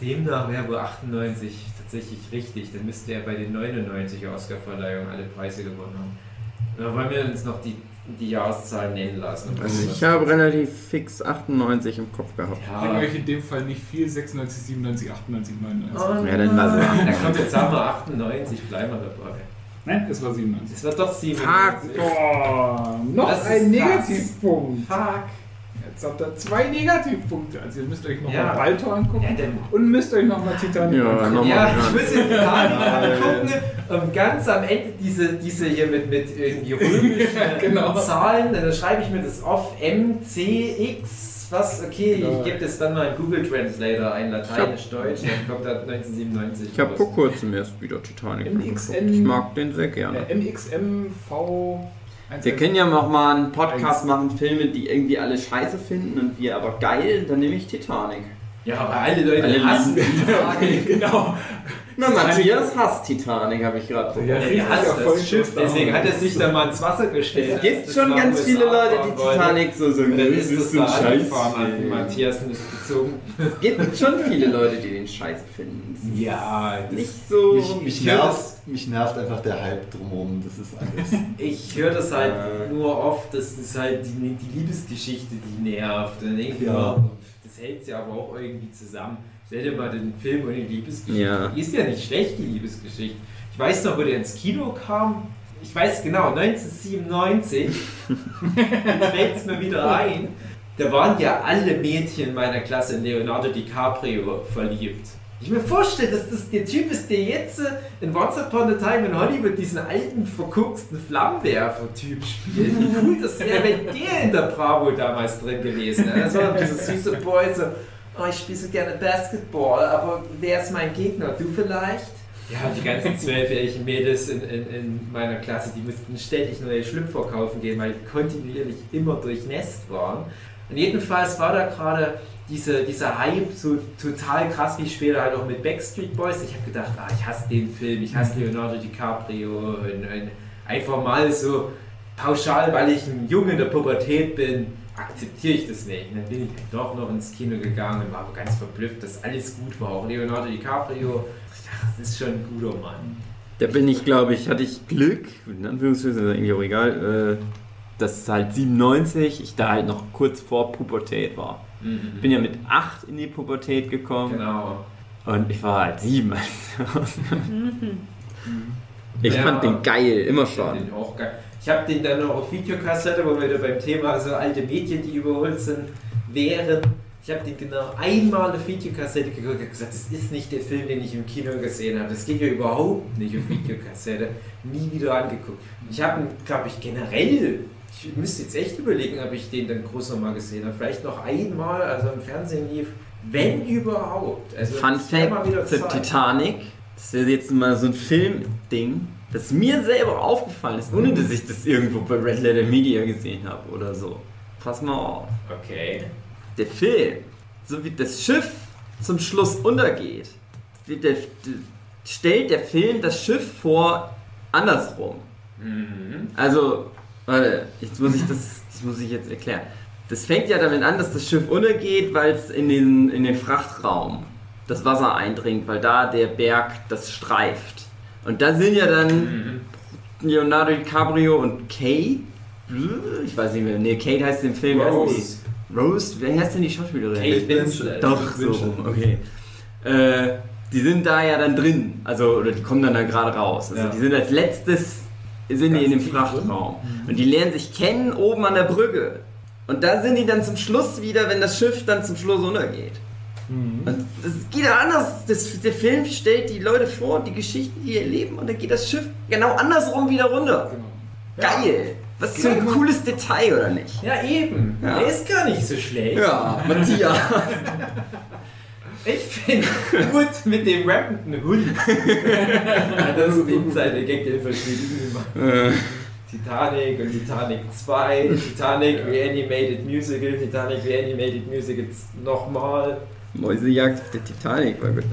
Demnach wäre wohl 98 tatsächlich richtig. Dann müsste er bei den 99er Oscarverleihungen alle Preise gewonnen haben. Da wollen wir uns noch die, die Jahreszahlen nennen lassen. Also ich habe relativ fix 98 im Kopf gehabt. Ja, euch in dem Fall nicht viel, 96, 97, 98, 99. oh, Ja, dann lassen wir. Da kommt jetzt sagen wir 98, bleiben wir dabei. Nein, es war 97. Es wird doch 97. Boah, noch Das ein Negativpunkt. Fuck. Jetzt habt ihr zwei Negativpunkte. Also ihr müsst euch nochmal Ja. mal Balto angucken Ja, und müsst euch nochmal Titanic Ja, angucken. nochmal. Ja, ja. ich muss in Titanic angucken und ganz am Ende diese, diese hier mit, mit irgendwie römischen genau. Zahlen, dann schreibe ich mir das auf MCX, was, okay, Genau. ich gebe das dann mal in Google Translator ein, Lateinisch, Deutsch, dann kommt da 1997 Ich habe vor kurzem erst wieder Titanic MXN. Ich mag den sehr gerne. Äh, MXMV. Wir können ja auch mal einen Podcast machen, Filme, die irgendwie alle scheiße finden und wir aber geil, dann nehme ich Titanic. Ja, aber alle Leute Alle hassen Titanic. genau. Na, Matthias hasst Titanic, habe ich gerade Ja, Er hasst Erfolg das Schiff, deswegen ist. hat er sich da mal ins Wasser gestellt. Es gibt Das schon ganz viele Leute, die. Titanic so Und dann ist das ein Scheiß. Matthias nicht gezogen. Es gibt schon viele Leute, die den Scheiße finden. Das ist Ja, das Nicht so. Mich, mich, nervt, mich nervt einfach der Hype drumherum, das ist alles. Ich höre das halt Äh. nur oft, dass das halt die, die Liebesgeschichte, die nervt. Und dann denke ich Ja. das hält sie aber auch irgendwie zusammen. Stell dir mal den Film und die Liebesgeschichte. Ja. Die ist ja nicht schlecht, die Liebesgeschichte. Ich weiß noch, wo der ins Kino kam. Ich weiß genau, 1997. Jetzt fällt es mir wieder ein. Da waren ja alle Mädchen meiner Klasse in Leonardo DiCaprio verliebt. Ich mir vorstelle, dass das der Typ ist, der jetzt äh, in Once Upon a Time in Hollywood diesen alten, vergucksten Flammenwerfer-Typ spielt. Wie cool das wäre, wenn der in der Bravo damals drin gewesen wäre. Das war dieser süße Boy, so, oh, ich spiele so gerne Basketball, aber wer ist mein Gegner? Du vielleicht? Ja, die ganzen zwölfjährigen Mädels in, in, in meiner Klasse, die mussten ständig neue Schlüpfer kaufen gehen, weil die kontinuierlich immer durchnässt waren. Und jedenfalls war da gerade diese, dieser Hype so total krass, wie später halt auch mit Backstreet Boys. Ich habe gedacht, ah, ich hasse den Film, ich hasse Leonardo DiCaprio und, und einfach mal so pauschal, weil ich ein Junge in der Pubertät bin, akzeptiere ich das nicht. Und dann bin ich doch noch ins Kino gegangen und war ganz verblüfft, dass alles gut war. Auch Leonardo DiCaprio, ich dachte, das ist schon ein guter Mann. Da bin ich, glaube ich, hatte ich Glück, in Anführungszeichen, eigentlich auch egal, äh, dass halt 97 ich da halt noch kurz vor Pubertät war. Mhm. Bin ja mit 8 in die Pubertät gekommen Genau. und ich war halt 7. als ich Ja. fand den geil, immer Ich schon. den auch geil. Ich habe den dann noch auf Videokassette, wo wir wieder beim Thema so alte Mädchen, die überholt sind, wären. Ich habe den genau einmal auf Videokassette geguckt und gesagt, das ist nicht der Film, den ich im Kino gesehen habe. Das geht ja überhaupt nicht auf Videokassette. Nie wieder angeguckt. Ich habe ihn, glaube ich, generell Ich müsste jetzt echt überlegen, ob ich den dann groß nochmal gesehen habe. Vielleicht noch einmal, also im Fernsehen lief, wenn überhaupt. Also Fun Fact zur. Titanic. Das wäre jetzt mal so ein Filmding, das mir selber aufgefallen ist, ohne dass ich das irgendwo bei Red Letter Media gesehen habe oder so. Pass mal auf. Okay. Der Film, so wie das Schiff zum Schluss untergeht, wird der, stellt der Film das Schiff vor andersrum. Mhm. Also, warte, jetzt muss ich das, das muss ich jetzt erklären. Das fängt ja damit an, dass das Schiff untergeht, weil es in den, in den Frachtraum das Wasser eindringt, weil da der Berg das streift. Und da sind ja dann Leonardo DiCaprio und Kate. Ich weiß nicht mehr. Nee, Kate heißt im Film. Rose. Rose? Wer heißt denn die Schauspielerin? Kate Winslet. Doch, so okay. Äh, die sind da ja dann drin, also, oder die kommen dann da gerade raus. Also Ja. die sind als letztes, sind die in dem Frachtraum. Und die lernen sich kennen oben an der Brücke. Und da sind die dann zum Schluss wieder, wenn das Schiff dann zum Schluss untergeht. Und das geht ja anders. Das, der Film stellt die Leute vor, die Geschichten, die sie erleben, und dann geht das Schiff genau andersrum wieder runter. Genau. Geil! Was für ein cooles Detail, oder nicht? Ja, eben. Ja. Der ist gar nicht so schlecht. Ja, Matthias. Ich finde gut mit dem rappenden Hund. das ist die Insider-Gag, den verschwiegen immer. Titanic und Titanic 2, Titanic Reanimated Musical, Titanic Reanimated Musical nochmal. Mäusejagd auf der Titanic, war gut.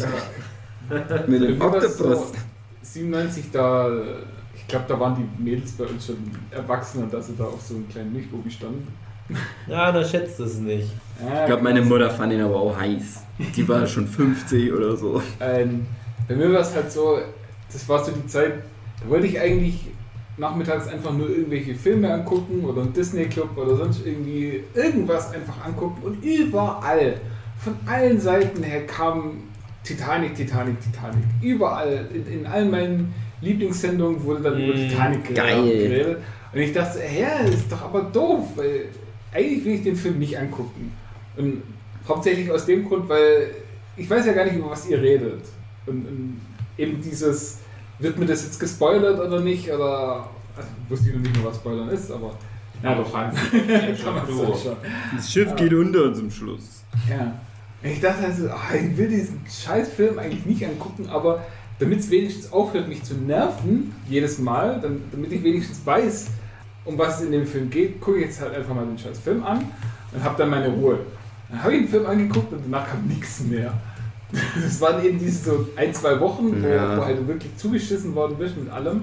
Mit dem. So, 97, da, ich glaube, da waren die Mädels bei uns schon erwachsen und dass sie da auf so einem kleinen Milchbubi standen. Ja, da schätzt es nicht. Ich glaube, meine Mutter fand ihn aber auch heiß. Die war schon 50 oder so. Ähm, bei mir war es halt so, das war so die Zeit, da wollte ich eigentlich nachmittags einfach nur irgendwelche Filme angucken oder einen Disney Club oder sonst irgendwie irgendwas einfach angucken und überall, von allen Seiten her kam Titanic, Titanic, Titanic. Überall, in, in allen meinen Lieblingssendungen wurde dann über Mm, Titanic geil. geredet. Und ich dachte, hä, das ist doch aber doof, weil eigentlich will ich den Film nicht angucken. Und hauptsächlich aus dem Grund, weil ich weiß ja gar nicht, über was ihr redet. Und, und eben dieses, wird mir das jetzt gespoilert oder nicht? Oder, also wusste ich noch nicht mehr, was Spoilern ist, aber Ja, doch, schon. Das Schiff geht unter zum Schluss. Ja. Ich dachte also, ah, ich will diesen scheiß Film eigentlich nicht angucken, aber damit es wenigstens aufhört, mich zu nerven, jedes Mal, dann, damit ich wenigstens weiß, um was es in dem Film geht, gucke ich jetzt halt einfach mal den scheiß Film an und habe dann meine Ruhe. Dann habe ich den Film angeguckt und danach kam nichts mehr. Das waren eben diese so ein, zwei Wochen, wo, Ja. wo halt wirklich zugeschissen worden bist mit allem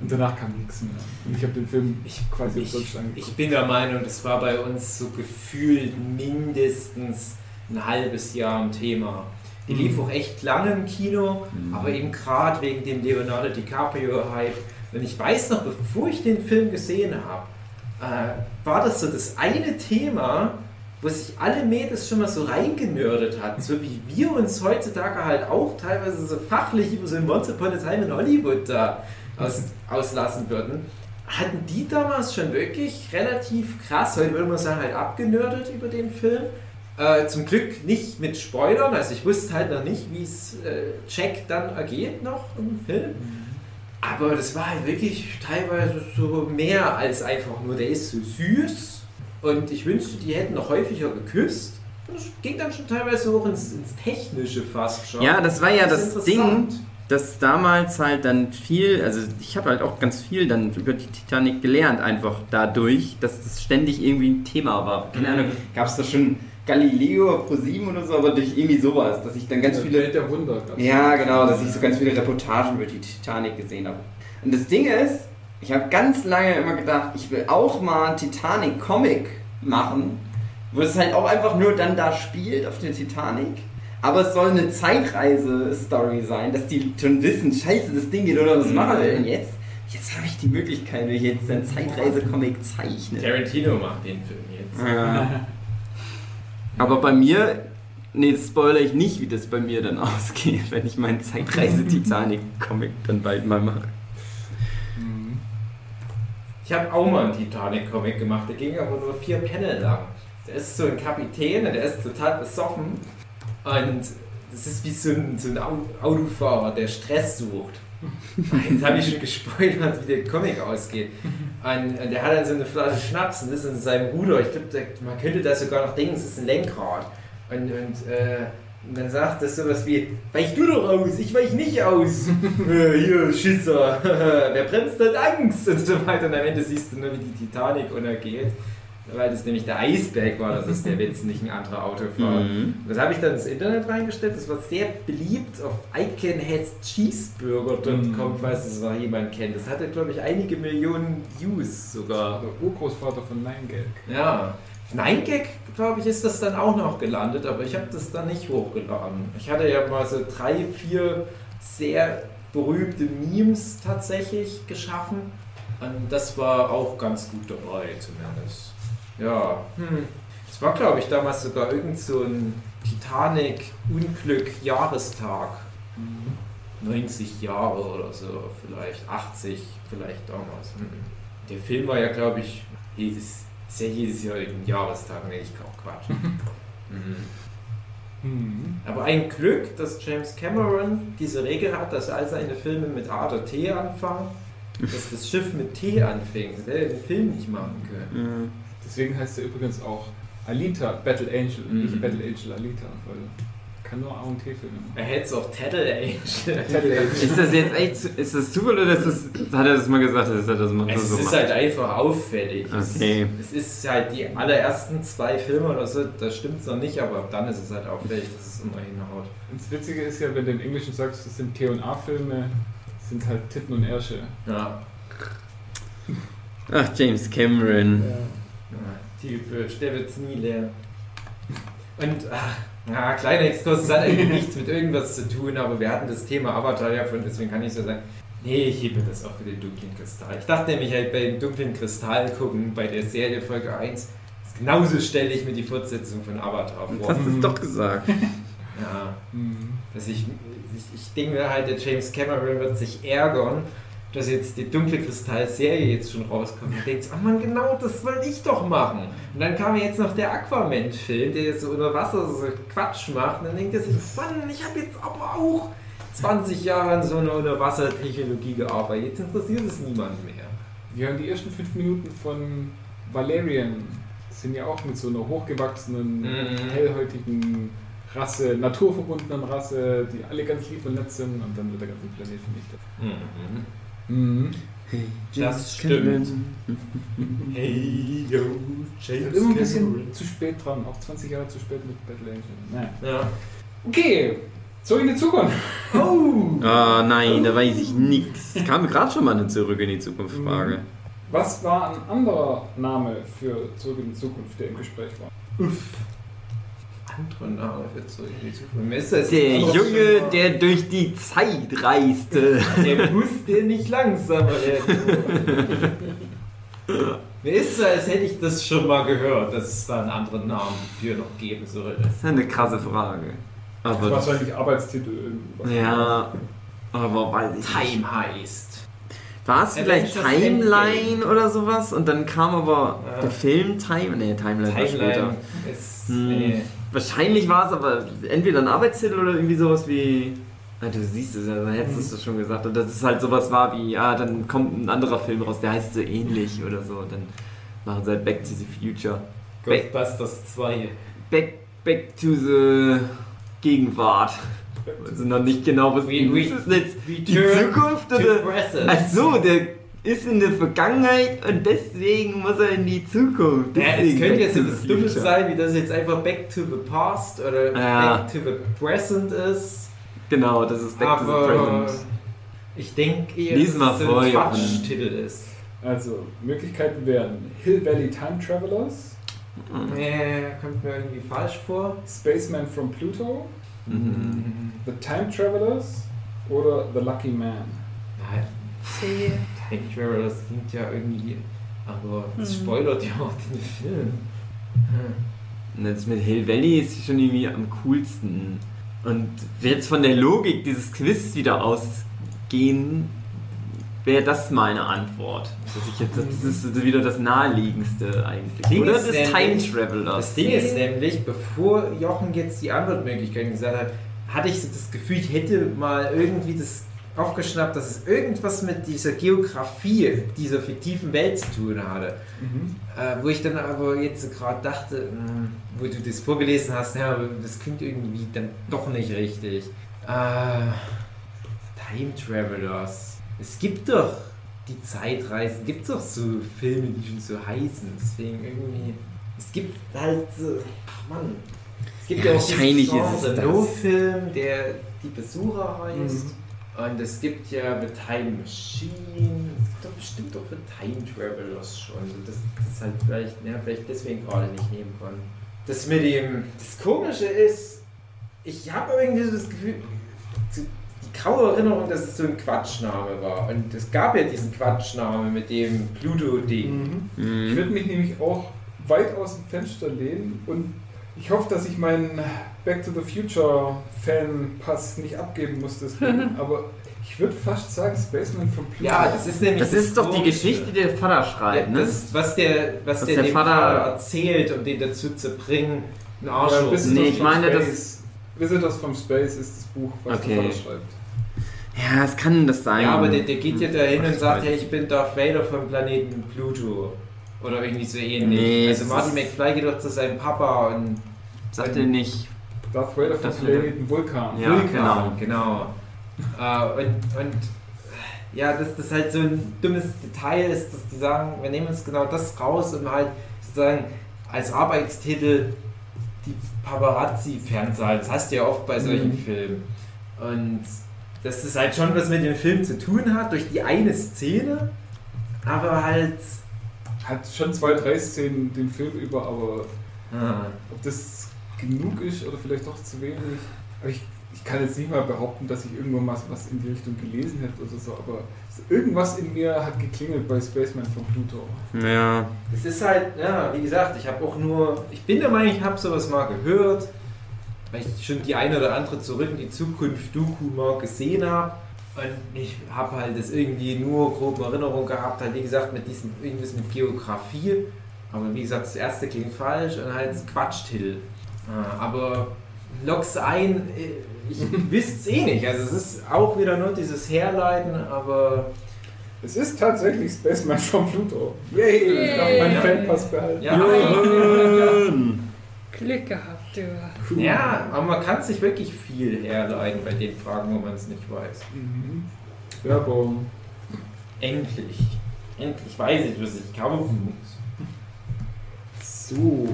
und danach kam nichts mehr. Und ich habe den Film Ich, quasi ich, umsonst angeguckt. ich bin der Meinung, das war bei uns so gefühlt mindestens ein halbes Jahr ein Thema. Die lief auch echt lange im Kino, aber eben gerade wegen dem Leonardo DiCaprio-Hype. Und ich weiß noch, bevor ich den Film gesehen habe, äh, war das so das eine Thema, wo sich alle Mädels schon mal so reingenördet hatten, so wie wir uns heutzutage halt auch teilweise so fachlich über so ein Once Upon a Time in Hollywood da aus, auslassen würden. Hatten die damals schon wirklich relativ krass, heute würde man sagen, halt abgenördet über den Film. Äh, zum Glück nicht mit Spoilern, also ich wusste halt noch nicht, wie es äh, Jack dann ergeht noch im Film. Aber das war halt wirklich teilweise so mehr als einfach nur, der ist so süß und ich wünschte, die hätten noch häufiger geküsst. Das ging dann schon teilweise auch ins, ins Technische fast schon. Ja, das war ja ist das Ding, dass damals halt dann viel, also ich habe halt auch ganz viel dann über die Titanic gelernt, einfach dadurch, dass das ständig irgendwie ein Thema war. Keine Ahnung, gab es da schon Galileo Pro 7 oder so, aber durch irgendwie sowas, dass ich dann ganz Der viele Welt der Wunder. Ja, genau, dass ich so ganz viele Reportagen über die Titanic gesehen habe. Und das Ding ist, ich habe ganz lange immer gedacht, ich will auch mal einen Titanic-Comic machen, wo es halt auch einfach nur dann da spielt auf der Titanic. Aber es soll eine Zeitreise-Story sein, dass die schon wissen, scheiße, das Ding geht oder was machen wir denn jetzt? Jetzt habe ich die Möglichkeit, wie ich jetzt einen Zeitreise-Comic zeichne. Tarantino macht den Film jetzt. Ja. Aber bei mir, nee, das spoilere ich nicht, wie das bei mir dann ausgeht, wenn ich meinen Zeitreise-Titanic-Comic dann bald mal mache. Mhm. Ich habe auch mal einen Titanic-Comic gemacht, der ging aber nur vier Panel lang. Der ist so ein Kapitän und der ist total besoffen. Und das ist wie so ein, so ein Au- Autofahrer, der Stress sucht. Jetzt habe ich schon gespoilert, wie der Comic ausgeht. Und, und der hat dann so eine Flasche Schnaps und ist in seinem Ruder. Ich glaube, man könnte da sogar noch denken, es ist ein Lenkrad. Und, und, äh, und dann sagt das sowas wie, weich du doch aus, ich weich nicht aus. äh, hier, Schisser, wer bremst hat Angst und so weiter. Und am Ende siehst du nur, wie die Titanic untergeht. Weil das nämlich der Eisberg war, das ist der Witz, nicht ein anderer Autofahrer. Mhm. Das habe ich dann ins Internet reingestellt. Das war sehr beliebt auf iCanHasCheeseburger.com, falls das noch jemand kennt. Das hatte, glaube ich, einige Millionen Views sogar. Der Urgroßvater von Nine Gag. Ja. Nein Gag, glaube ich, ist das dann auch noch gelandet, aber ich habe das dann nicht hochgeladen. Ich hatte ja mal so drei, vier sehr berühmte Memes tatsächlich geschaffen. Und das war auch ganz gut dabei, zumindest. Ja, hm. Das war, glaube ich, damals sogar irgend so ein Titanic-Unglück-Jahrestag. 90 Jahre oder so, vielleicht 80, vielleicht damals. Mhm. Der Film war ja, glaube ich, jedes, ist ja jedes Jahr irgendein Jahrestag, ne, ich auch Quatsch. mhm. Mhm. Aber ein Glück, dass James Cameron diese Regel hat, dass all seine Filme mit A oder T anfangen, dass das Schiff mit T anfängt. Sonst hätte er den Film nicht machen können. Deswegen heißt er übrigens auch Alita, Battle Angel, Mhm. nicht Battle Angel Alita, weil er kann nur A und T-Filme machen. Er hätte es auch Tattle Angel. Battle Angel. Ist das jetzt echt, zu- ist das Zufall oder ist das, hat er das mal gesagt, dass er das mal Es so ist macht? halt einfach auffällig. Es- Okay. Es ist halt die allerersten zwei Filme oder so, da stimmt es noch nicht, aber ab dann ist es halt auffällig, dass es immer hinhaut. Und das Witzige ist ja, wenn du im Englischen sagst, das sind T- und A-Filme, sind halt Titten und Ärsche. Ja. Ach, James Cameron. ja typisch, der wird's nie lernen. Und, ach, ja, kleiner Exkurs, es hat eigentlich nichts mit irgendwas zu tun, aber wir hatten das Thema Avatar ja von, deswegen kann ich so sagen, nee, ich hebe das auch für den dunklen Kristall. Ich dachte nämlich halt beim dunklen Kristall gucken, bei der Serie Folge 1, ist genauso stelle ich mir die Fortsetzung von Avatar vor. hast du es doch gesagt. Ja. Mhm. Dass ich, ich, ich denke mir halt, der James Cameron wird sich ärgern, dass jetzt die Dunkle Kristall-Serie jetzt schon rauskommt und denkt, ach man, genau das wollte ich doch machen. Und dann kam jetzt noch der Aquaman-Film, der jetzt so unter Wasser so Quatsch macht und dann denkt er sich, Mann, ich habe jetzt aber auch 20 Jahre an so einer Unterwassertechnologie gearbeitet, jetzt interessiert es niemand mehr. Wir haben die ersten fünf Minuten von Valerian, sind ja auch mit so einer hochgewachsenen, Mhm. hellhäutigen Rasse, naturverbundenen Rasse, die alle ganz lieb und nett sind und dann wird der ganze Planet vernichtet. Mhm. Das stimmt. Hey, yo, Sind immer ein bisschen zu spät dran, auch 20 Jahre zu spät mit Battle Angel. Naja. Ja. Okay, so in die Zukunft. Oh! Ah, nein, da weiß ich nix. Kam gerade schon mal eine Zurück in die Zukunft Frage. Was war ein anderer Name für Zurück in die Zukunft, der im Gespräch war? Andere Name für zurück in die Zukunft. Mir ist das Der Junge, der durch die Zeit reiste. Der musste nicht langsamer werden. Mir ist so, als hätte ich das schon mal gehört, dass es da einen anderen Namen für noch geben sollte. Das ist eine krasse Frage. Aber Wahrscheinlich Arbeitstitel. irgendwas. ja, aber nicht. Time heißt. War es vielleicht Timeline oder sowas? Und dann kam aber Ja. der Film Time. Nee, Timeline, war später. Timeline ist. Hm. Nee. Wahrscheinlich war es aber entweder ein Arbeitstitel oder irgendwie sowas wie. Na, du siehst es ja, dann hättest du es schon gesagt. Und dass es halt sowas war wie, ja, dann kommt ein anderer Film raus, der heißt so ähnlich oder so. Und dann machen sie halt Back to the Future. Ghostbusters 2. Back, back to the Gegenwart. Also noch nicht genau, was We- ist we- das jetzt? Die Zukunft oder? Ach so, der ist in der Vergangenheit und deswegen muss er in die Zukunft. Ja, es könnte jetzt etwas Dummes sein, wie das jetzt einfach Back to the Past oder Ja. Back to the Present ist. Genau, das ist Back to the Aber Present. ich denke eher, Lies mal dass es ein. Quatschtitel ist. Also, Möglichkeiten wären Hill Valley Time Travelers, Nee, kommt mir irgendwie falsch vor. Spaceman from Pluto, Mhm. The Time Travelers oder The Lucky Man. Nein. Time Traveler, das klingt ja irgendwie. Aber das Mhm. spoilert ja auch den Film. Und Das mit Hill Valley ist schon irgendwie am coolsten. Und jetzt von der Logik dieses Quiz wieder ausgehen, wäre das meine Antwort. Ich jetzt, das ist wieder das naheliegendste eigentlich. Ding Oder ist das nämlich- Time Travelers. Das Ding ist nämlich, bevor Jochen jetzt die Antwortmöglichkeiten gesagt hat, hatte ich so das Gefühl, ich hätte mal irgendwie das aufgeschnappt, dass es irgendwas mit dieser Geografie dieser fiktiven Welt zu tun hatte. Mhm. Äh, wo ich dann aber jetzt gerade dachte, mh, wo du das vorgelesen hast, ja, das klingt irgendwie dann doch nicht richtig. Äh, Time Travelers. Es gibt doch die Zeitreisen, gibt doch so Filme, die schon so heißen. Deswegen irgendwie. Es gibt halt so. Ach Mann. Es gibt Ja, ja, auch diesen wahrscheinlich Genre ist es das. No-Film, der die Besucher heißt. Und es gibt ja The Time Machine. Es gibt doch bestimmt auch The Time Travelers schon. So, Das, das halt vielleicht, ja, vielleicht deswegen gerade nicht nehmen konnten. Das mit dem. Das Komische ist, ich habe irgendwie so das Gefühl, die graue Erinnerung, dass es so ein Quatschname war. Und es gab ja diesen Quatschname mit dem Pluto-Ding. Mhm. Ich Mhm. würde mich nämlich auch weit aus dem Fenster lehnen und ich hoffe, dass ich meinen Back to the Future Fan-Pass nicht abgeben muss deswegen, aber ich würde fast sagen Spaceman von Pluto. Ja, das ist nämlich. Das ist doch die. Geschichte, die der Vater schreibt, ne? Das, was der, was Was der, der dem Vater- Vater, erzählt, um den dazu zu bringen, ein Ja, Arschloch. Visitors Nee, ich from meine, das- Space. Visitors from Space ist das Buch, was Okay. der Vater schreibt. Ja, es kann das sein. Ja, aber der, der geht ja dahin und sagt, hey, ich bin Darth Vader vom Planeten Pluto. Oder irgendwie so ähnlich. Nee, also es Martin ist- McFly geht doch zu seinem Papa und Sagt er nicht. Darth Vader Das- Planeten Vulkan. Ja, Vulkan, genau. Äh, und, und ja, dass das halt so ein dummes Detail ist, dass die sagen, wir nehmen uns genau das raus, um halt sozusagen als Arbeitstitel die Paparazzi fernzahlen. Das hast du ja oft bei solchen Mhm. Filmen. Und dass das halt schon was mit dem Film zu tun hat, durch die eine Szene, aber halt. Hat schon zwei, drei Szenen den Film über, aber Ah, ob das genug ist oder vielleicht doch zu wenig. Aber ich, ich kann jetzt nicht mal behaupten, dass ich irgendwo mal was in die Richtung gelesen hätte oder so, aber irgendwas in mir hat geklingelt bei Spaceman von Pluto. Ja. Es ist halt, ja, wie gesagt, ich habe auch nur, ich bin der Meinung, ich habe sowas mal gehört, weil ich schon die eine oder andere Zurück in die Zukunft Doku mal gesehen habe. Und ich habe halt das irgendwie nur grob in Erinnerung gehabt, halt wie gesagt, mit diesem, irgendwas mit Geografie. Aber wie gesagt, das erste klingt falsch und halt Quatschtitel. Ah, Aber lock's ein, ich wüsste es eh nicht. Also es ist auch wieder nur dieses Herleiten, aber Es ist tatsächlich Spaceman von Pluto. Yay! Ich darf meinen Ja. Fanpass behalten. ja. Glück gehabt, du. Ja, aber man kann sich wirklich viel herleiten bei den Fragen, wo man es nicht weiß. Mhm. Werbung. Endlich. Endlich weiß ich, was ich kaufen muss. So.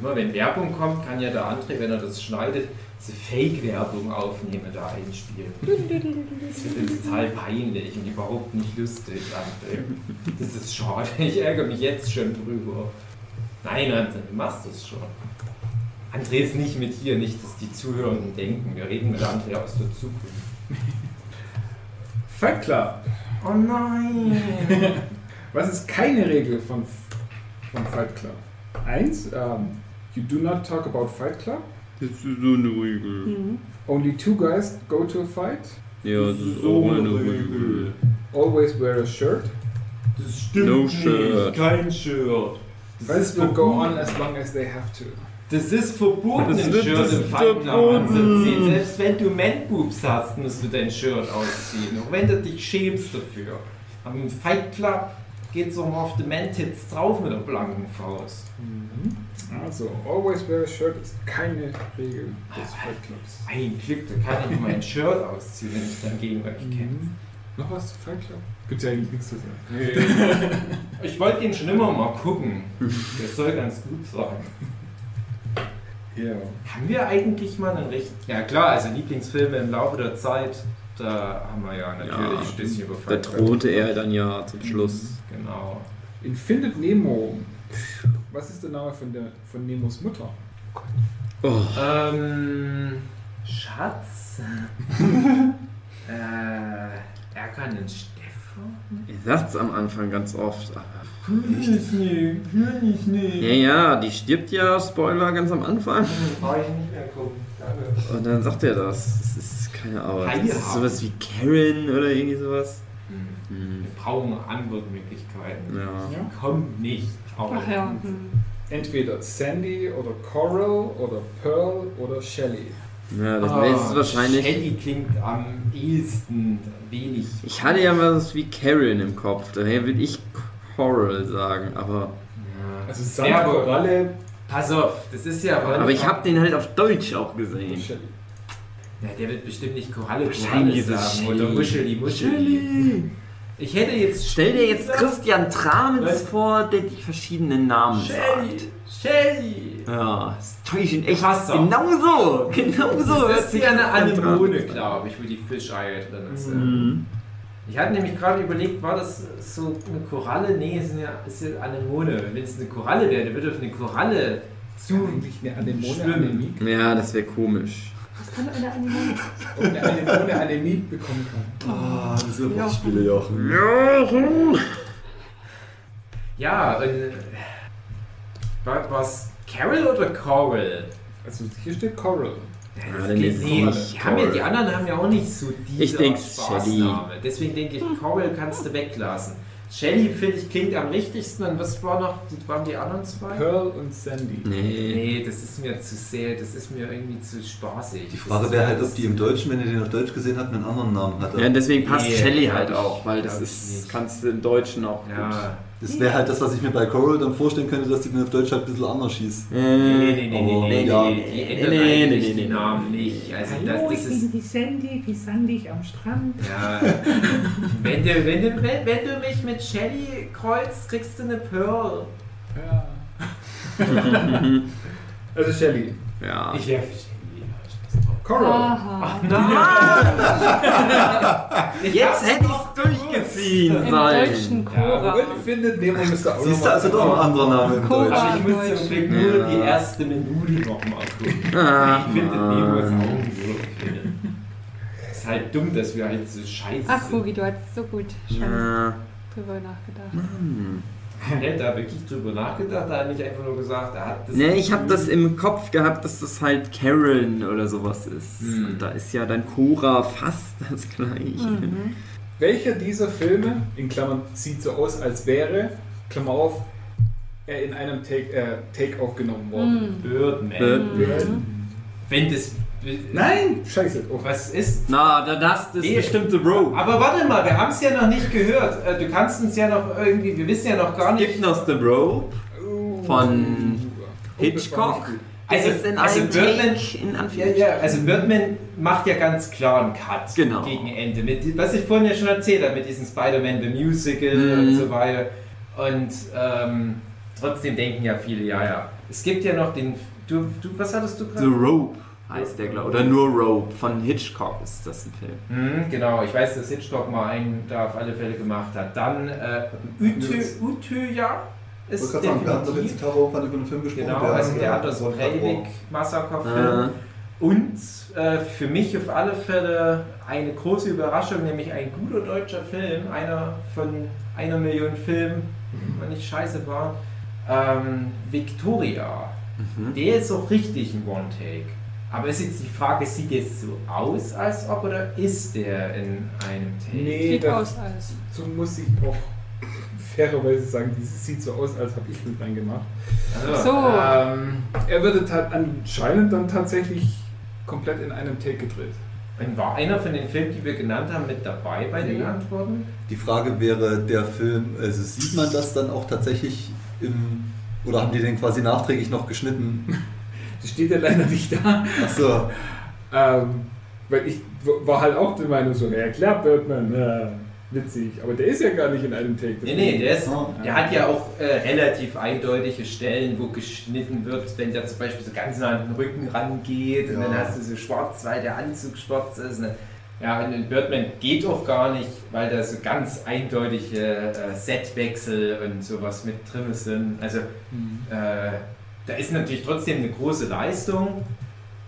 Immer wenn Werbung kommt, kann ja der André, wenn er das schneidet, diese Fake-Werbung aufnehmen, da einspielen. Das dann total peinlich und überhaupt nicht lustig, André. Das ist schade. Ich ärgere mich jetzt schon drüber. Nein, André, du machst das schon. André ist nicht mit hier, nicht, dass die Zuhörenden denken. Wir reden mit André aus der Zukunft. Fight Club. Oh nein! Was ist keine Regel von, von Fight Club? Eins, ähm, you do not talk about Fight Club. Das ist so eine Regel. Mhm. Only two guys go to a fight. Ja, das ist auch eine Regel. Always wear a shirt. Das stimmt No nicht. shirt. Kein Shirt. Ist will go on as long as they have to. Das ist verboten, Das ein Shirt im ist Fight Club verboten. anzuziehen. Selbst wenn du Man-Boobs hast, musst du dein Shirt ausziehen. Auch wenn du dich schämst dafür. Aber im Fight Club geht mal auf die Man-Tits drauf mit der blanken Faust. Also, always wear a shirt ist keine Regel des Ah, Fight Clubs. Ein Glück, da kann ich mein Shirt ausziehen, wenn ich dann gegen euch kämpfe. Mhm. Noch was zu Fight Club? Gibt ja eigentlich nichts zu sagen. Ich wollte den schon immer mal gucken. Der soll ganz gut sein. Ja. Haben wir eigentlich mal einen recht. Ja, klar, also Lieblingsfilme im Laufe der Zeit, da haben wir ja natürlich Ja, ein bisschen über Da Fight Club drohte er dann ja zum Schluss. Genau. In Findet Nemo. Was ist der Name von, der, von Nemos Mutter? Oh, Ähm. Schatz? äh. Er kann den Stefan? er sagt's am Anfang ganz oft. aber- Königsnee, Königsnee. Ja, ja, die stirbt ja, Spoiler, ganz am Anfang. Brauche ich nicht mehr gucken. Danke. Und dann sagt er das. Das ist keine Ahnung. Das ist sowas wie Karen oder irgendwie sowas. Hm. Hm. Wir brauchen Antwortmöglichkeiten. Ja. Kommt nicht auf. Ja. Hm. Entweder Sandy oder Coral oder Pearl oder Shelley. Ja, das Ah, ist wahrscheinlich. Shelly klingt am ehesten wenig. Ich hatte ja was wie Karen im Kopf, daher würde ich Coral sagen, aber. Also Ja, aber- Sandkoralle. Pass auf, das ist ja. Aber ich habe den halt auf Deutsch auch gesehen. Ja, der wird bestimmt nicht Koralle Koralle ist sagen Shelly. oder Muscheli Muscheli. Ich hätte jetzt. Stell dir jetzt Christian Tramens Was? vor, der die verschiedenen Namen sagt. Shelly. Shelly. Ja, das täuscht echt. Pass auf. Genau so, genau so. Das ist ja eine Anemone, glaube ich, wo die Fischeier drin sind. Mhm. Ich hatte nämlich gerade überlegt, war das so eine Koralle? Nee, es ist eine, es ist eine Anemone. Wenn es eine Koralle wäre, dann würde auf eine Koralle zu. Eine Anemone Schwimmen. Ja, das wäre komisch. Kann eine Anemone? Und eine Anämie bekommen kann. Ah, diese Wortspiele, Jochen. Ja, und. äh, War was Carol oder Coral? Also hier steht Coral. Ja, nicht. es Die, haben ja, die anderen haben ja auch nicht so diese Ich Spaßname. Deswegen denke ich, Coral kannst du weglassen. Shelly, finde ich, klingt am richtigsten. Und was war noch, die, waren die anderen zwei? Pearl und Sandy. Nee. Nee, das ist mir zu sehr, das ist mir irgendwie zu spaßig. Die Frage wäre halt, ob die im Deutschen, wenn ihr den auf Deutsch gesehen habt, einen anderen Namen hatte. Ja, deswegen passt Nee, Shelly halt auch, weil das ist, kannst du im Deutschen auch gut. Das wäre halt das, was ich mir bei Coral dann vorstellen könnte, dass die den auf Deutsch halt ein bisschen anders schießt. Äh, Nee, nee, nee, nee, Oh, nee, ja. nee, nee, die ändern Nee, nee, eigentlich nee, die nee. Namen nicht. Also Hallo, das, ich das ist, bin wie Sandy, wie sandig am Strand. ja. wenn, du, wenn, du, wenn, wenn du mich mit Shelly kreuzt, kriegst du eine Pearl. Ja. also Shelly. Ja. Ich werfe Coral. Aha. Jetzt hätte ich es durchgeziehen Im sollen. deutschen Ja, Cora. und ich finde, Nemo müsste auch Siehst du also doch ein anderer Name im Coral. Deutschen. Aber ich muss Deutsch. zum Glück nur Ja. die erste Minute nochmal gucken. Ah, Ich finde Mann. Nemo ist auch ein Film. Ist halt dumm, dass wir halt so scheiße Ach, sind. Hugi, du hast so gut schon Ja. drüber nachgedacht. Hm. Er hat da wirklich drüber nachgedacht, er hat nicht einfach nur gesagt, er hat das. Ne, ich habe das im Kopf gehabt, dass das halt Karen oder sowas ist. Hm. Und da ist ja dann Cora fast das gleiche. Mhm. Welcher dieser Filme, in Klammern, sieht so aus, als wäre, Klammer auf, er in einem Take, äh, Take aufgenommen worden? Mhm. Birdman. Birdman. Wenn das. Nein! Scheiße. Oh. Was ist. Na, da das ist Nee. bestimmt The Rope. Aber warte mal, wir haben es ja noch nicht gehört. Äh, Du kannst uns ja noch irgendwie, wir wissen ja noch gar Es gibt nicht. noch The Rope von das Hitchcock. nicht. Also, Das ist in also Birdman, ja, Anführungszeichen. ja, also Birdman macht ja ganz klar einen Cut Genau. gegen Ende. Mit, was ich vorhin ja schon erzählt habe, mit diesem Spider-Man The Musical Mhm. und so weiter. Und ähm, trotzdem denken ja viele, ja, ja. Es gibt ja noch den. Du, du was hattest du The gerade? Rope heißt der, glaube ich. Oder nur Rope. Von Hitchcock ist das ein Film. Mhm, genau, ich weiß, dass Hitchcock mal einen da auf alle Fälle gemacht hat. Dann äh, Utö, Ich ist wollte gerade sagen, wir haben doch jetzt über einen Film gesprochen. Genau, also der Anders Breivik-Massaker-Film. Äh, Und äh, für mich auf alle Fälle eine große Überraschung, nämlich ein guter deutscher Film, einer von einer Million Filmen, wenn nicht scheiße war. Ähm, Victoria. mhm. Der ist auch richtig ein One-Take. Aber ist jetzt die Frage, sieht es so aus, als ob, oder ist der in einem Take? Nee, Sieht das, aus als. so muss ich auch fairerweise sagen, dieses sieht so aus, als habe ich mit reingemacht. Also, So. Ähm, er würde ta- anscheinend dann tatsächlich komplett in einem Take gedreht. Und war einer von den Filmen, die wir genannt haben, mit dabei bei den. Antworten? Die Frage wäre, der Film, also sieht man das dann auch tatsächlich im, oder haben die den quasi nachträglich noch geschnitten? Das steht ja leider nicht da. Achso, Ähm, weil ich war halt auch der Meinung, so, ja klar, Birdman, ja, witzig. Aber der ist ja gar nicht in einem Take. Nee, nee, der, ist, Ah. der hat ja auch äh, relativ eindeutige Stellen, wo geschnitten wird, wenn der zum Beispiel so ganz nah an den Rücken rangeht und Ja. dann hast du so schwarz, weil der Anzug schwarz ist. Ne? Ja, und in Birdman geht auch gar nicht, weil da so ganz eindeutige äh, Setwechsel und sowas mit drin sind. Also Hm. äh, da ist natürlich trotzdem eine große Leistung,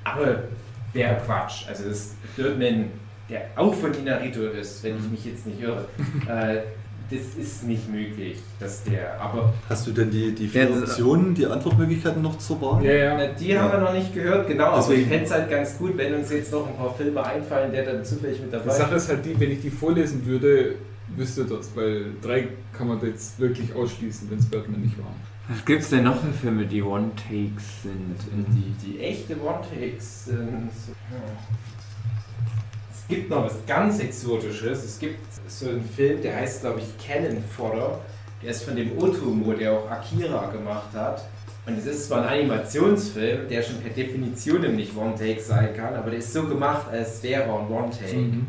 aber wäre Quatsch. Also das Birdman, der auch von Inarito ist, wenn ich mich jetzt nicht irre, äh, das ist nicht möglich, dass der. Aber hast du denn die, die vier Ja, Optionen, die Antwortmöglichkeiten noch zur Wahl? Ja, ja. na, die Ja. haben wir noch nicht gehört, genau. aber Deswegen- ich fände es halt ganz gut, wenn uns jetzt noch ein paar Filme einfallen, der dann zufällig mit dabei Die Sache ist halt die, wenn ich die vorlesen würde, wüsste das, weil drei kann man jetzt wirklich ausschließen, wenn es Birdman nicht war. Was gibt's denn noch für Filme, die One-Takes sind? Die, die echte One-Takes sind. Es gibt noch was ganz Exotisches. Es gibt so einen Film, der heißt, glaube ich, Cannon Fodder. Der ist von dem Otomo, der auch Akira gemacht hat. Und es ist zwar ein Animationsfilm, der schon per Definition nicht One-Take sein kann, aber der ist so gemacht, als wäre er ein One-Take. Mhm.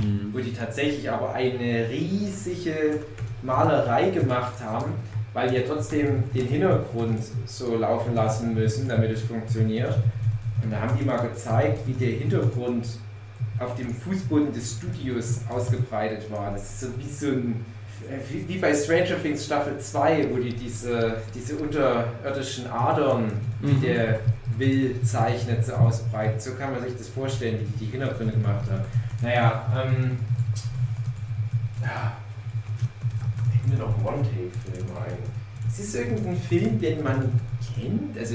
Hm. wo die tatsächlich aber eine riesige Malerei gemacht haben, weil ja trotzdem den Hintergrund so laufen lassen müssen, damit es funktioniert. Und da haben die mal gezeigt, wie der Hintergrund auf dem Fußboden des Studios ausgebreitet war. Das ist so wie so ein wie, bei Stranger Things Staffel 2, wo die diese, diese unterirdischen Adern, die Mhm. der Will zeichnet, so ausbreiten. So kann man sich das vorstellen, wie die die Hintergründe gemacht haben. Naja, ähm. Ja. Wir noch einen One-Take-Film ein. Ist es irgendein Film, den man kennt? Also,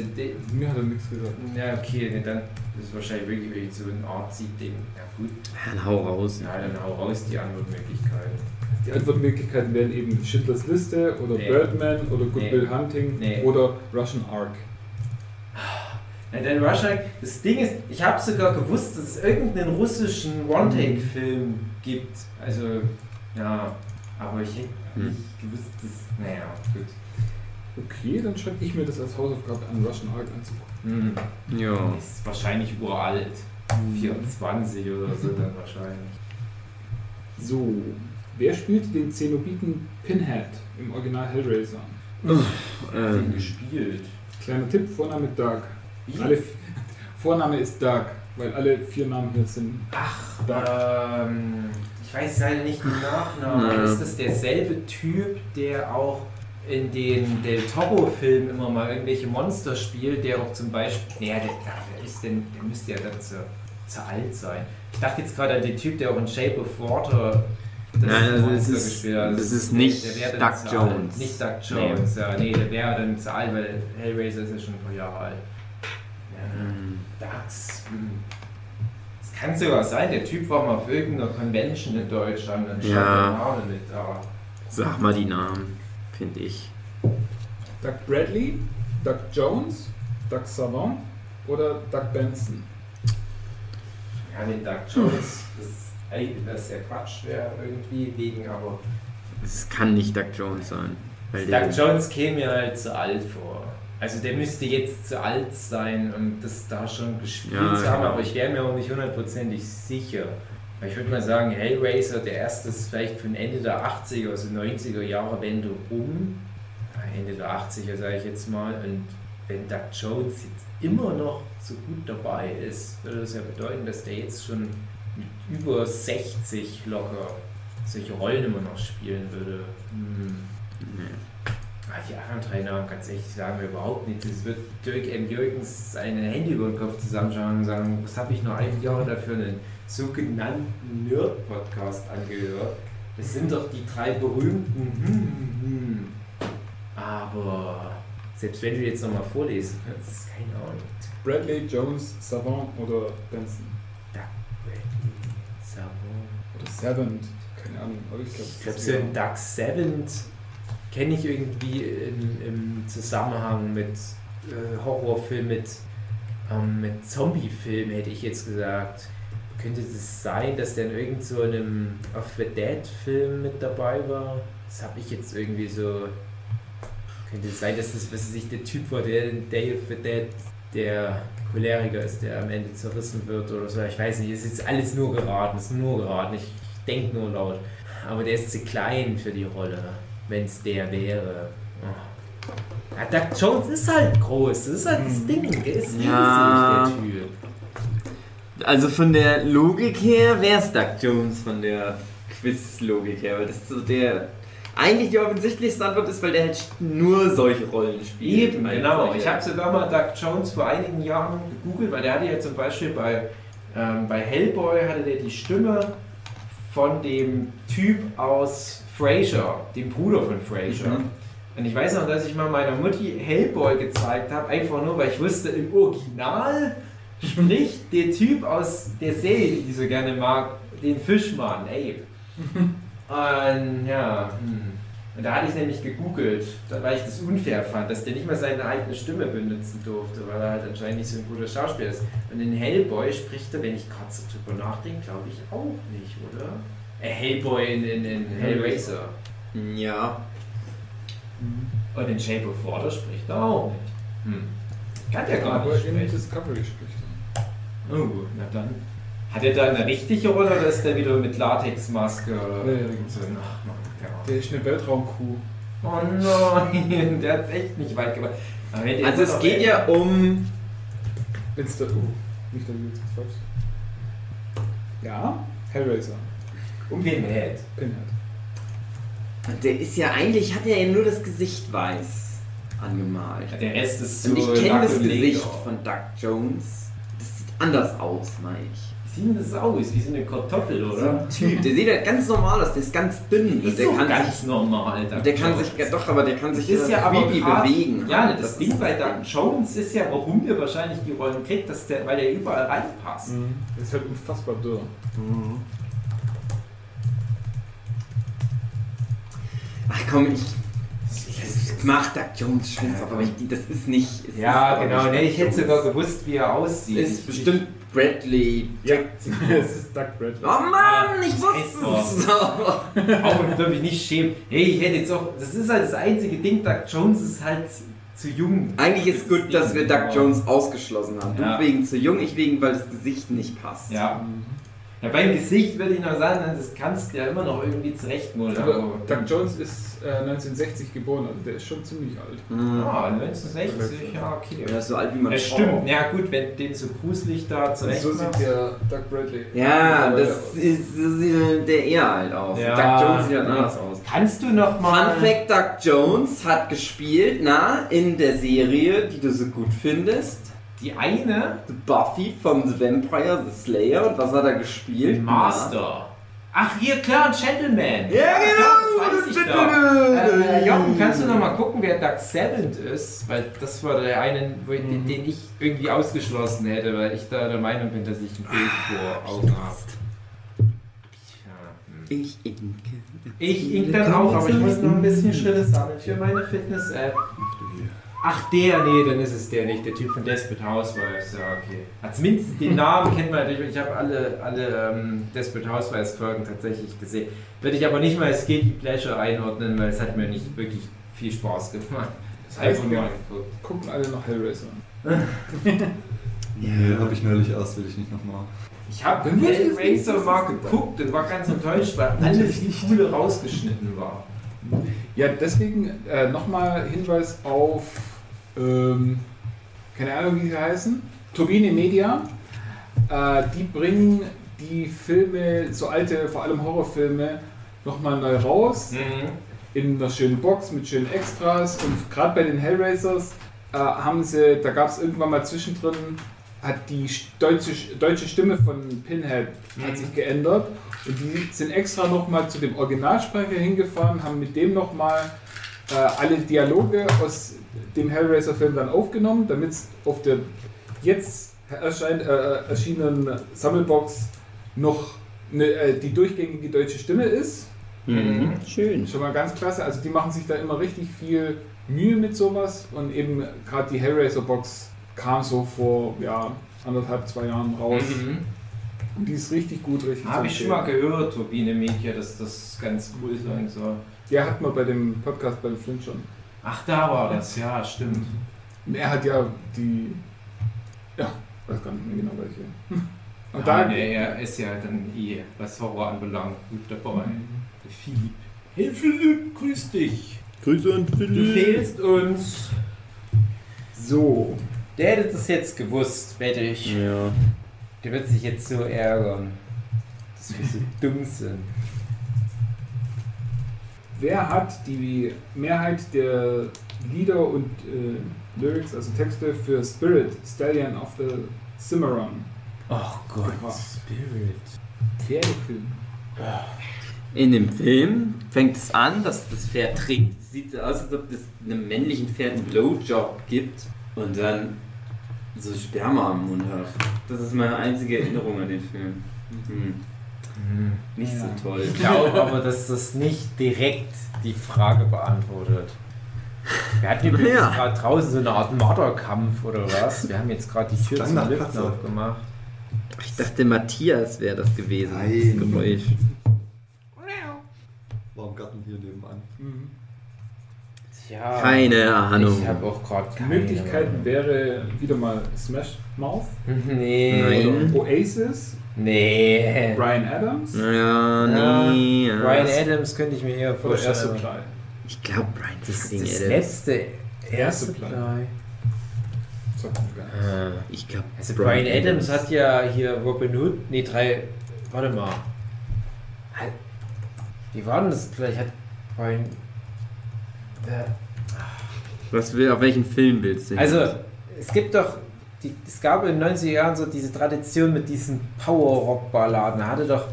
Mir hat er nichts gesagt. ja, okay, ne, dann ist es wahrscheinlich wirklich, wirklich so ein Artsy-Ding. Ja, gut. Dann hau raus. Ja, dann hau raus die Antwortmöglichkeiten. Die Antwortmöglichkeiten wären eben Schindlers Liste oder Nee. Birdman oder Good Nee. Will Hunting Nee. oder Russian Ark. Ja, denn wahrscheinlich, das Ding ist, ich habe sogar gewusst, dass es irgendeinen russischen One-Take-Film gibt. Also, ja, aber ich hätte Hm. nicht gewusst, dass. Naja, gut. Okay, dann schreibe ich mir das als Hausaufgabe an, Russian Ark anzugucken. Hm. Ja. Ist wahrscheinlich uralt. 24 oder so dann wahrscheinlich. So, wer spielte den Zenobiten Pinhead im Original Hellraiser? Den Ähm, gespielt. Kleiner Tipp, Vorname Doug. Wie? Alle, Vorname ist Doug, weil alle vier Namen hier sind. Ach, Doug. ähm, ich weiß leider nicht den Nachnamen. Ist das derselbe Typ, der auch in den Del Toro-Filmen immer mal irgendwelche Monster spielt, der auch zum Beispiel. Naja, der, der ist denn, der müsste ja dann zu, zu alt sein. Ich dachte jetzt gerade an den Typ, der auch in Shape of Water das Nein, also Monster das ist- hat. das ist nicht wäre dann Doug Jones. Nicht Doug Jones, ja. Nee, der wäre dann zu alt, weil Hellraiser ist ja schon ein paar Jahre alt. Ja. hm. DAX. Es kann sogar sein, der Typ war mal auf irgendeiner Convention in Deutschland und stand Ja. der Name mit da. Sag mal die Namen, finde ich. Doug Bradley, Doug Jones, Doug Savant oder Doug Benson? Ja, den Doug Jones, das, ist ja Quatsch wäre irgendwie wegen, aber Es kann nicht Doug Jones sein. Weil Doug Jones käme mir halt zu alt vor. Also der müsste jetzt zu alt sein und das da schon gespielt Ja, zu haben, ja. aber ich wäre mir auch nicht hundertprozentig sicher. Ich würde mal sagen, Hellraiser, der erste ist vielleicht von Ende der 80er, also 90er Jahre Wende um. Ende der 80er sage ich jetzt mal. Und wenn Doug Jones jetzt immer noch so gut dabei ist, würde das ja bedeuten, dass der jetzt schon mit über 60 locker solche Rollen immer noch spielen würde. Hm. nee. Die anderen drei Namen, ganz ehrlich, sagen wir überhaupt nichts. Es wird Dirk M. Jürgens sein Handy über den Kopf zusammenschauen und sagen, was habe ich noch ein Jahr dafür einen sogenannten Nerd-Podcast angehört? Das sind doch die drei berühmten. Hm, hm, hm. Aber selbst wenn du jetzt nochmal vorlesen kannst, keine Ahnung. Bradley, Jones, Savant oder Benson? Doug Bradley, Savon. Oder Savant? Keine Ahnung, aber ich glaube, Ich glaube, kenne ich irgendwie im, im Zusammenhang mit äh, Horrorfilm, mit, ähm, mit Zombie-Film, hätte ich jetzt gesagt. Könnte es sein, dass der in irgend so einem Of the Dead-Film mit dabei war? Das habe ich jetzt irgendwie so. Könnte es sein, dass das, was ich, der Typ war, der in Day of the Dead der Choleriker ist, der am Ende zerrissen wird oder so. Ich weiß nicht, es ist jetzt alles nur geraten, es ist nur geraten. Ich, ich denke nur laut. Aber der ist zu klein für die Rolle, wenn es der wäre. Ja, Doug Jones ist halt groß, das ist halt das Ding, der ist riesig, Ja. der Typ. Also von der Logik her wäre es Doug Jones von der Quiz-Logik her, weil das so der eigentlich die offensichtlichste Antwort ist, weil der halt nur solche Rollen spielt. Eben, genau. Ich habe sogar mal Doug Jones vor einigen Jahren gegoogelt, weil der hatte ja zum Beispiel bei, ähm, bei Hellboy hatte der die Stimme von dem Typ aus Frasier, dem Bruder von Frasier. Mhm. Und ich weiß noch, dass ich mal meiner Mutti Hellboy gezeigt habe, einfach nur, weil ich wusste, im Original spricht der Typ aus der Serie, die ich so gerne mag, den Fischmann, Abe. Und ja, hm. Und da hatte ich nämlich gegoogelt, da- weil ich das unfair fand, dass der nicht mal seine eigene Stimme benutzen durfte, weil er halt anscheinend nicht so ein guter Schauspieler ist. Und in Hellboy spricht er, wenn ich gerade so drüber nachdenke, glaube ich auch nicht, oder? Äh, Hellboy in, in, in Hellraiser. Ja. Und in Shape of Water spricht er auch nicht. Hm. Kann der gar Aber nicht in sprechen. Discovery spricht er. Oh gut, na dann. Hat er da eine richtige Rolle oder ist der wieder mit Latexmaske oder Nee, so? Ach, Mann, Ahnung. Der ist eine Weltraumkuh. Oh nein, der hat echt nicht weit gebracht. Aber Also es geht ja um. Da. Oh, nicht, dass ich jetzt was. Ja, Hellraiser. Um Pinhead. Pinhead. Der ist ja eigentlich, hat er ja nur das Gesicht weiß angemalt. Der Rest ist so. Und ich kenne das und Gesicht Leder. von Doug Jones. Das sieht anders aus, meine ich. Wie sieht denn das aus? Wie so eine Kartoffel, So oder? ein Typ, der sieht halt ganz normal aus, der ist ganz dünn. Ist und der so kann ganz sich, normal. Doug der kann Jones. sich, ja doch, aber der kann sich Das ist ja aber krass. bewegen. Ja, halt. das, ist Ding bei das Doug Jones ist ja, warum der wahrscheinlich die Rollen kriegt, dass der, weil der überall reinpasst. Der ist halt unfassbar dürr. Ach komm, ich, ich mach Doug Jones Scheiß auf, aber ich, das ist nicht. es Ja, ist genau. Nee, ich hätte sogar gewusst, wie er aussieht. Ist bestimmt Bradley. Ja, es ist Doug Bradley. Oh Mann, ich wusste es. auch und würde mich nicht schämen. Hey, ich hätte jetzt auch. Das ist halt das einzige Ding. Doug Jones ist halt zu jung. Eigentlich ist gut, dass wir Doug Jones ausgeschlossen haben. Ja. Du wegen zu jung, ich wegen, weil das Gesicht nicht passt. Ja. Ja. Beim Gesicht würde ich noch sagen, das kannst du ja immer noch irgendwie zurechtmodern. Aber Doug Jones ist äh, 1960 geboren, also der ist schon ziemlich alt. Mhm. Ah, 1960, ja, okay. Ja, so alt wie man Es stimmt, ja gut, wenn den so gruselig da zurecht so sieht der Doug Bradley. Ja, das ist, so sieht der eher alt aus. Ja. Doug Jones sieht halt anders aus. Kannst du noch mal... Fun Fact: Doug Jones hat gespielt, na, in der Serie, die du so gut findest. Die eine, The Buffy von The Vampire, The Slayer. Und was hat er gespielt? Master. Ach, hier, klar, ein Gentleman. Ja, genau, das weiß das ich doch. Gentleman. Äh, Jochen, kannst du noch mal gucken, wer Doug Seventh ist? Weil das war der eine, wo ich, den, den ich irgendwie ausgeschlossen hätte, weil ich da der Meinung bin, dass ich ein Bild vor Augen habe. Hm. Ich inke. Ich ink dann auch, aber ich muss noch ein bisschen Schritte sammeln für meine Fitness-App. Ach, der, nee, dann ist es der nicht, der Typ von Desperate Housewives, ja, okay. Ah, zumindest den Namen kennt man natürlich, ich habe alle, alle ähm, Desperate Housewives-Folgen tatsächlich gesehen. Würde ich aber nicht mal als Guilty Pleasure einordnen, weil es hat mir nicht wirklich viel Spaß gemacht. Das heißt, Einfach nur wir gucken alle noch Hellraiser an. Nee, habe ich neulich erst, will ich nicht nochmal. Ich habe Hellraiser nicht mal geguckt und war ganz enttäuscht, weil alles viel coole rausgeschnitten war. Ja, deswegen äh, nochmal Hinweis auf, ähm, keine Ahnung, wie sie heißen, Turbine Media. Äh, die bringen die Filme, so alte, vor allem Horrorfilme, nochmal neu raus. In einer schönen Box mit schönen Extras. Und gerade bei den Hellraisers äh, haben sie, da gab es irgendwann mal zwischendrin, hat die sch- deutsche, deutsche Stimme von Pinhead hat Mhm. sich geändert. Und die sind extra nochmal zu dem Originalsprecher hingefahren, haben mit dem nochmal äh, alle Dialoge aus dem Hellraiser-Film dann aufgenommen, damit es auf der jetzt erschein, äh, erschienenen Sammelbox noch eine, äh, die durchgängige deutsche Stimme ist. Mhm. Schön. Schon mal ganz klasse. Also die machen sich da immer richtig viel Mühe mit sowas und eben gerade die Hellraiser-Box kam so vor ja, anderthalb, zwei Jahren raus. Mhm. Und die ist richtig gut, richtig Habe ich schon mal gehört, Turbine Media, dass das ganz cool sein soll. Der hat man bei dem Podcast bei Flint schon. Ach, da war das, ja, stimmt. Und er hat ja die. Ja, weiß gar nicht mehr genau welche. Und da, nee, er ist ja dann eh, was Horror anbelangt, gut dabei. Der Philipp. Hey Philipp, grüß dich. Grüße an Du fehlst uns. So, der hätte das jetzt gewusst, wette ich. Ja. Der wird sich jetzt so ärgern, dass wir so dumm sind. Wer hat die Mehrheit der Lieder und äh, Lyrics, also Texte für Spirit, Stallion of the Cimarron? Ach Gott, Gebracht? Spirit. Pferdefilm. In dem Film fängt es an, dass das Pferd trinkt. Sieht so aus, als ob es einem männlichen Pferd einen Blowjob gibt und dann so Sperma am Mund hat. Das ist meine einzige Erinnerung an den Film. Mhm. Nicht Ja. so toll. Ich glaube aber, dass das nicht direkt die Frage beantwortet. Wir hatten übrigens Ja. gerade draußen so eine Art Marderkampf oder was. Wir haben jetzt gerade die Tür zum Katze. aufgemacht. Ich dachte, Matthias wäre das gewesen. Nein. Das Geräusch. War im Garten hier nebenan. Mhm. Tja, Keine Ahnung. Ich habe auch gerade Möglichkeiten Ahnung. wäre wieder mal Smash Mouth, Nee. Nein. oder Oasis, Nee. Brian Adams Ja, nee. Ja. Brian Adams könnte ich mir eher oder Air vorstellen. Supply. Ich glaube, Brian Das, fucking das Adams. letzte Air Supply. Nichts. Ah. Ich glaube, Also Brian Adams hat ja hier Robin Hood, nee, drei, warte mal. Wie war denn das gleich? Hat Brian. Was will, auf welchen Film willst du? also, es gibt doch, die, es gab in den 90er Jahren so diese Tradition mit diesen Power-Rock-Balladen. Da hatte doch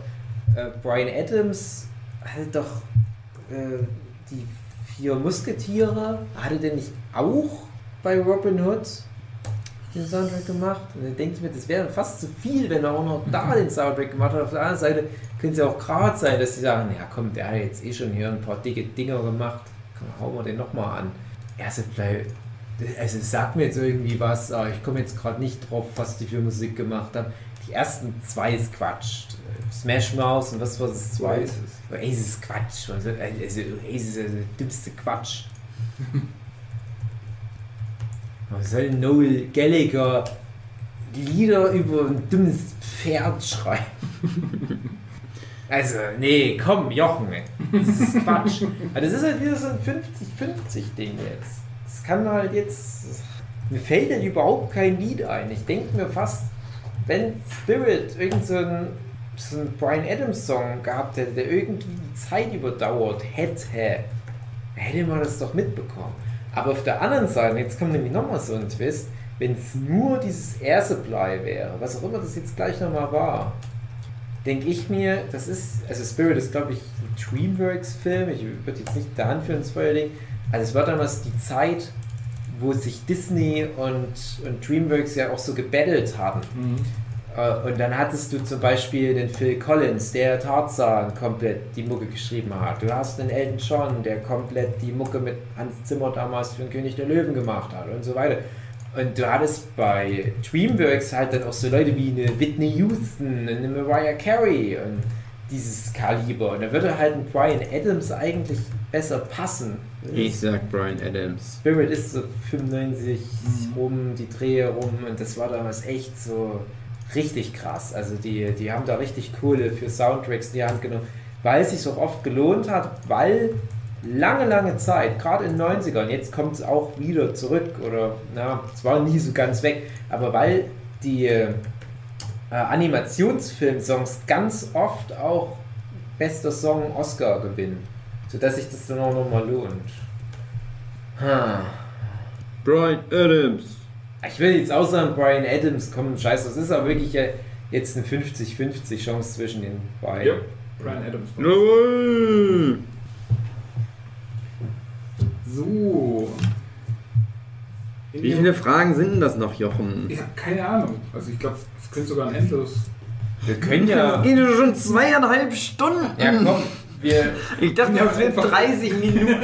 äh, Brian Adams, hatte doch äh, die vier Musketiere, hatte der nicht auch bei Robin Hood den Soundtrack gemacht? Und dann denke ich mir, das wäre fast zu viel, wenn er auch noch da den Soundtrack gemacht hat. Auf der anderen Seite könnte es ja auch gerade sein, dass sie sagen, ja komm, der hat jetzt eh schon hier ein paar dicke Dinger gemacht, komm, hauen wir den nochmal an. Erste Play, also es sagt mir jetzt irgendwie was, aber ich komme jetzt gerade nicht drauf, was die für Musik gemacht haben. Die ersten zwei ist Quatsch. Smash Mouth und was war das zweite? Oasis. Oasis ist Quatsch. Also, also Oasis ist der dümmste Quatsch. Was soll Noel Gallagher Lieder über ein dummes Pferd schreiben? Also, nee, komm, Jochen, ey. das ist Quatsch. Aber das ist halt wieder so ein 50-50-Ding jetzt. Das kann halt jetzt. Mir fällt halt überhaupt kein Lied ein. Ich denke mir fast, wenn Spirit irgend so ein, so Brian Adams Song gehabt hätte, der irgendwie die Zeit überdauert hätte, hätte man das doch mitbekommen. Aber auf der anderen Seite, jetzt kommt nämlich nochmal so ein Twist, wenn es nur dieses Air Supply wäre, was auch immer das jetzt gleich nochmal war, denke ich mir, das ist, also Spirit ist glaube ich ein Dreamworks-Film, ich würde jetzt nicht der Hand für ins Feuer legen, also es war damals die Zeit, wo sich Disney und, und Dreamworks ja auch so gebettelt hatten. Mhm. Äh, Und dann hattest du zum Beispiel den Phil Collins, der Tarzan komplett die Mucke geschrieben hat. Du hast den Elton John, der komplett die Mucke mit Hans Zimmer damals für den König der Löwen gemacht hat und so weiter. Und du hattest bei Dreamworks halt dann auch so Leute wie eine Whitney Houston, eine Mariah Carey und dieses Kaliber. Und da würde halt ein Brian Adams eigentlich besser passen. Ich sag Brian Adams. Spirit ist so 95 rum, die Drehe rum und das war damals echt so richtig krass. Also die, die haben da richtig Kohle für Soundtracks in die Hand genommen, weil es sich auch oft gelohnt hat, weil lange, lange Zeit, gerade in den 90ern, jetzt kommt es auch wieder zurück oder na, es war nie so ganz weg, aber weil die äh, Animationsfilm-Songs ganz oft auch bester Song Oscar gewinnen, sodass sich das dann auch nochmal lohnt. Ha. Brian Adams. Ich will jetzt auch sagen, Brian Adams, komm, scheiße, das ist aber wirklich ja jetzt eine 50-50 Chance zwischen den beiden. Ja, Brian Adams. Jawohl. So. In Wie viele Fragen sind denn das noch, Jochen? Ich habe keine Ahnung. Also ich glaube, es könnte sogar ein endlos. Wir können ja. Das geht ja schon zweieinhalb Stunden. Ja, komm, wir. Ich dachte, das wird 30 Minuten.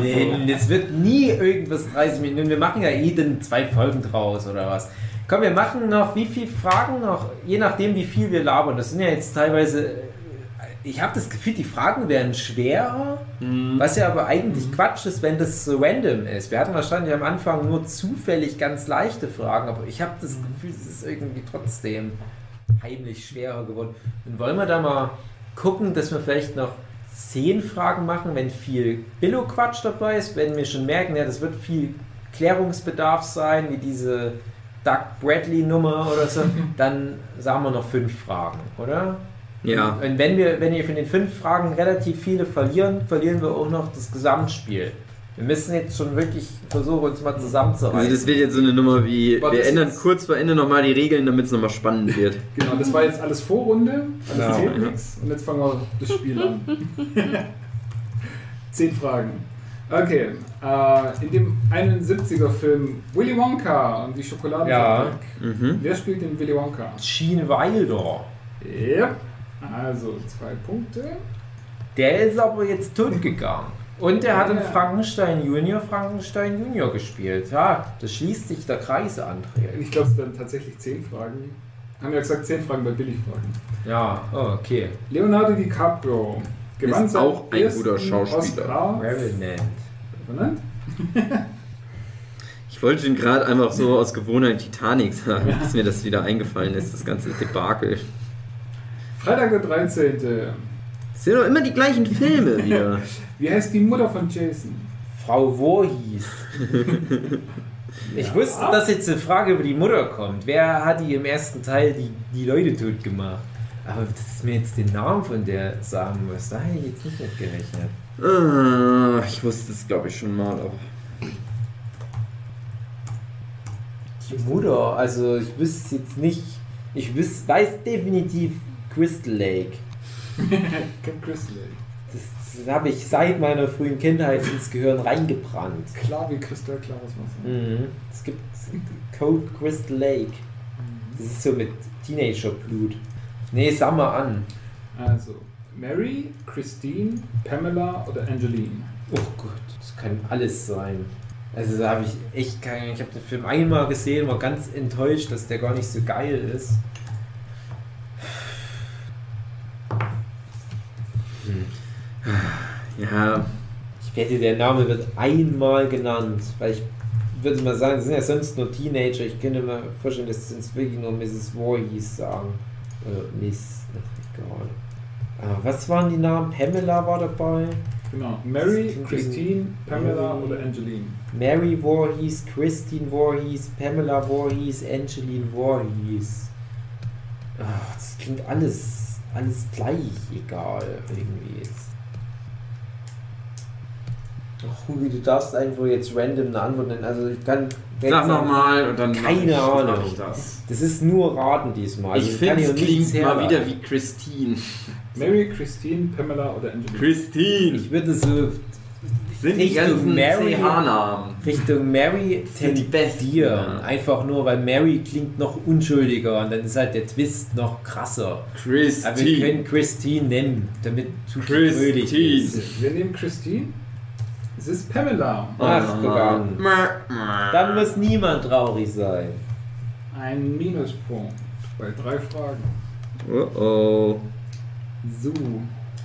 Nee, es wird nie irgendwas 30 Minuten. Wir machen ja eh dann zwei Folgen draus oder was. Komm, wir machen noch wie viele Fragen noch, je nachdem wie viel wir labern. Das sind ja jetzt teilweise. Ich habe das Gefühl, die Fragen werden schwerer, was ja aber eigentlich Quatsch ist, wenn das so random ist. Wir hatten wahrscheinlich am Anfang nur zufällig ganz leichte Fragen, aber ich habe das Gefühl, es ist irgendwie trotzdem heimlich schwerer geworden. Und wollen wir da mal gucken, dass wir vielleicht noch zehn Fragen machen, wenn viel Billo-Quatsch dabei ist, wenn wir schon merken, ja, das wird viel Klärungsbedarf sein, wie diese Doug Bradley-Nummer oder so, dann sagen wir noch fünf Fragen, oder? Ja. Und wenn wir, wenn wir von den fünf Fragen relativ viele verlieren, verlieren wir auch noch das Gesamtspiel. Wir müssen jetzt schon wirklich versuchen, uns mal zusammenzureißen. Also das wird jetzt so eine Nummer wie, War wir ändern kurz vor Ende nochmal die Regeln, damit es nochmal spannend wird. Genau, das war jetzt alles Vorrunde. Das Genau. zählt nichts. Und jetzt fangen wir das Spiel an. Zehn Fragen. Okay. Äh, in dem 71er-Film Willy Wonka und die Schokoladenfabrik. Ja. Mhm. Wer spielt den Willy Wonka? Gene Wilder. Yep. Also, zwei Punkte. Der ist aber jetzt tot gegangen. Und er hat in. Frankenstein Junior Frankenstein Junior gespielt. Ja, das schließt sich der Kreis, André. Ich glaube, es werden tatsächlich zehn Fragen. Haben ja gesagt, zehn Fragen bei Billigfragen. Ja, oh, okay. Leonardo DiCaprio gewann Ist auch ein guter Schauspieler. Revenant. Revenant? Ich wollte ihn gerade einfach so aus Gewohnheit Titanic sagen, bis mir das wieder eingefallen ist, das ganze Debakel. Freitag der 13. Es sind doch immer die gleichen Filme wieder. Wie heißt die Mutter von Jason? Frau Voorhees. Ich wusste, dass jetzt eine Frage über die Mutter kommt. Wer hat die im ersten Teil die, die Leute tot gemacht? Aber dass mir jetzt den Namen von der sagen muss, da hätte ich jetzt nicht mit gerechnet. Ah, ich wusste es, glaube ich, schon mal. Aber Die Mutter, also ich wüsste jetzt nicht. Ich wüs, weiß definitiv Crystal Lake. Crystal Lake. Das habe ich seit meiner frühen Kindheit ins Gehirn reingebrannt. Klar wie kristallklares Wasser. Mhm. Es gibt Code Crystal Lake. Das ist so mit Teenagerblut. Nee, sag mal an. Also, Mary, Christine, Pamela oder Angeline? Oh Gott, das kann alles sein. Also da habe ich echt keine. Ich habe den Film einmal gesehen, war ganz enttäuscht, dass der gar nicht so geil ist. Ja, Ich wette, der Name wird einmal genannt, weil ich würde mal sagen, sind ja sonst nur Teenager. Ich könnte mir vorstellen, dass uns wirklich nur Mrs. Voorhees sagen. Oder Miss, egal. Aber was waren die Namen? Pamela war dabei. Genau. Mary, Christine, Pamela oder Angeline? Mary Voorhees, Christine Voorhees, Pamela Voorhees, Angeline Voorhees. Ach, das klingt alles, alles gleich egal irgendwie. Ach, Hugi, du darfst einfach jetzt random eine Antwort nennen. Also ich kann. sag nochmal und dann Keine mach ich, Ahnung. mach ich das. Das ist nur Raten diesmal. Ich finde, es klingt mal herleiten. wieder wie Christine. Mary, Christine, Pamela oder Angeline? Christine! Ich würde so sind die Richtung ganzen Mary- CH-Namen. Richtung Mary sind die besten, tendieren. Einfach nur, weil Mary klingt noch unschuldiger und dann ist halt der Twist noch krasser. Aber wir Christine. können Christine nennen, damit Tuki fröhlich Christine. ist. Wir nehmen Christine. Es ist Pamela. Ach, guck an. Dann Dann muss niemand traurig sein. Ein Minuspunkt bei drei Fragen. Oh oh. So,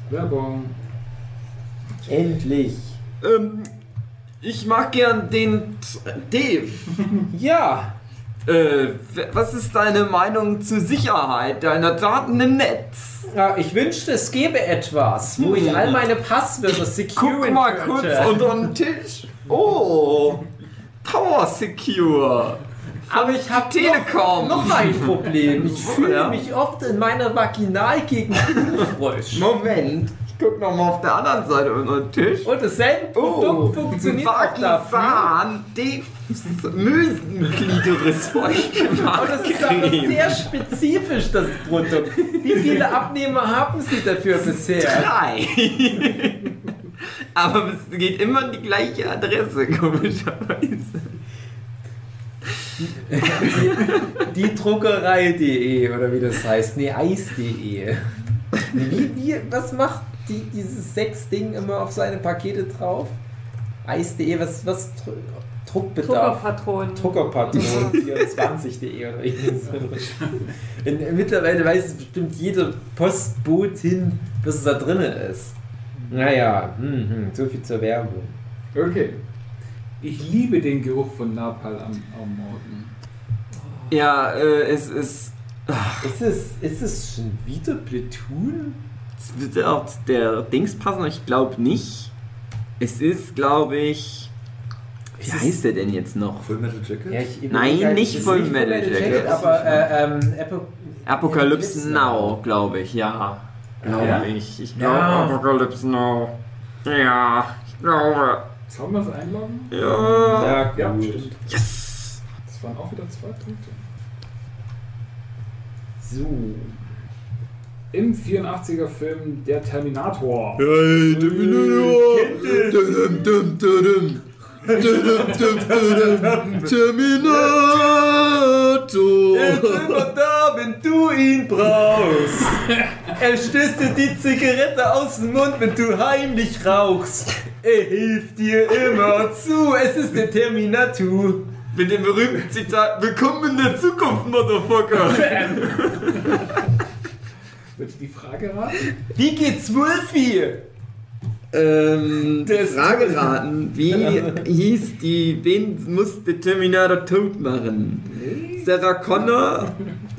Werbung. Endlich. Ähm, ich mag gern den Dave. Ja, Äh, was ist deine Meinung zur Sicherheit deiner Daten im Netz? ja ich wünschte, es gäbe etwas, wo ich all meine Passwörter securen Guck mal könnte. kurz unter den Tisch. Oh, Power Secure. Aber ich habe Telekom. noch, noch ein Problem. Ich fühle Ja. mich oft in meiner Vaginalgegend unfrisch. Moment, guck noch mal auf der anderen Seite unter den Tisch. Und dasselbe Produkt funktioniert auch dafür. Vagisan, Daves Mösenklitoris Und das ist aber sehr spezifisch, das Produkt. Wie viele Abnehmer haben Sie dafür bisher? Drei. Aber es geht immer an die gleiche Adresse, komischerweise. Die Druckerei.de oder wie das heißt. Nee, Eis.de. Wie, wie, was macht die, dieses Sechs-Ding immer auf seine Pakete drauf? Eis.de, was, was Dru- Druckbedarf? Druckerpatronen. Druckerpatron 24.de oder irgendwie so. In, in, mittlerweile weiß es bestimmt jeder Postbotin, was da drin ist. Naja, hm, hm, so viel zur Werbung. Okay. Ich liebe den Geruch von Napalm am, am Morgen. Ja, äh, es ist. Ist es, ist es schon wieder Platoon? Es wird auch der Dings passen, aber ich glaube nicht. Es ist, glaube ich. Wie Es ist- heißt der denn jetzt noch? Full Metal Jacket? Ja, ich Nein, halt, nicht Full Metal Jacket. aber äh, ähm, Apo Apocalypse Now, glaube ich, ja. Glaube Ja? ich. Ich glaube Ja. Apocalypse Now. Ja, ich glaube. Sollen wir es einloggen? Ja. Ja, Ja, gut. stimmt. Yes! Das waren auch wieder zwei Punkte. So. Im 84er Film Der Terminator. Hey, Terminator! Jetzt sind wir da, wenn du ihn brauchst. Er stößt dir die Zigarette aus dem Mund, wenn du heimlich rauchst. Er hilft dir immer zu. Es ist der Terminator. Mit dem berühmten Zitat, willkommen in der Zukunft, Motherfucker. Wird die Frage raten? Wie geht's Wolfie? ähm, Das- Frage raten, wie hieß die, wen musste Terminator tot machen? Sarah Connor,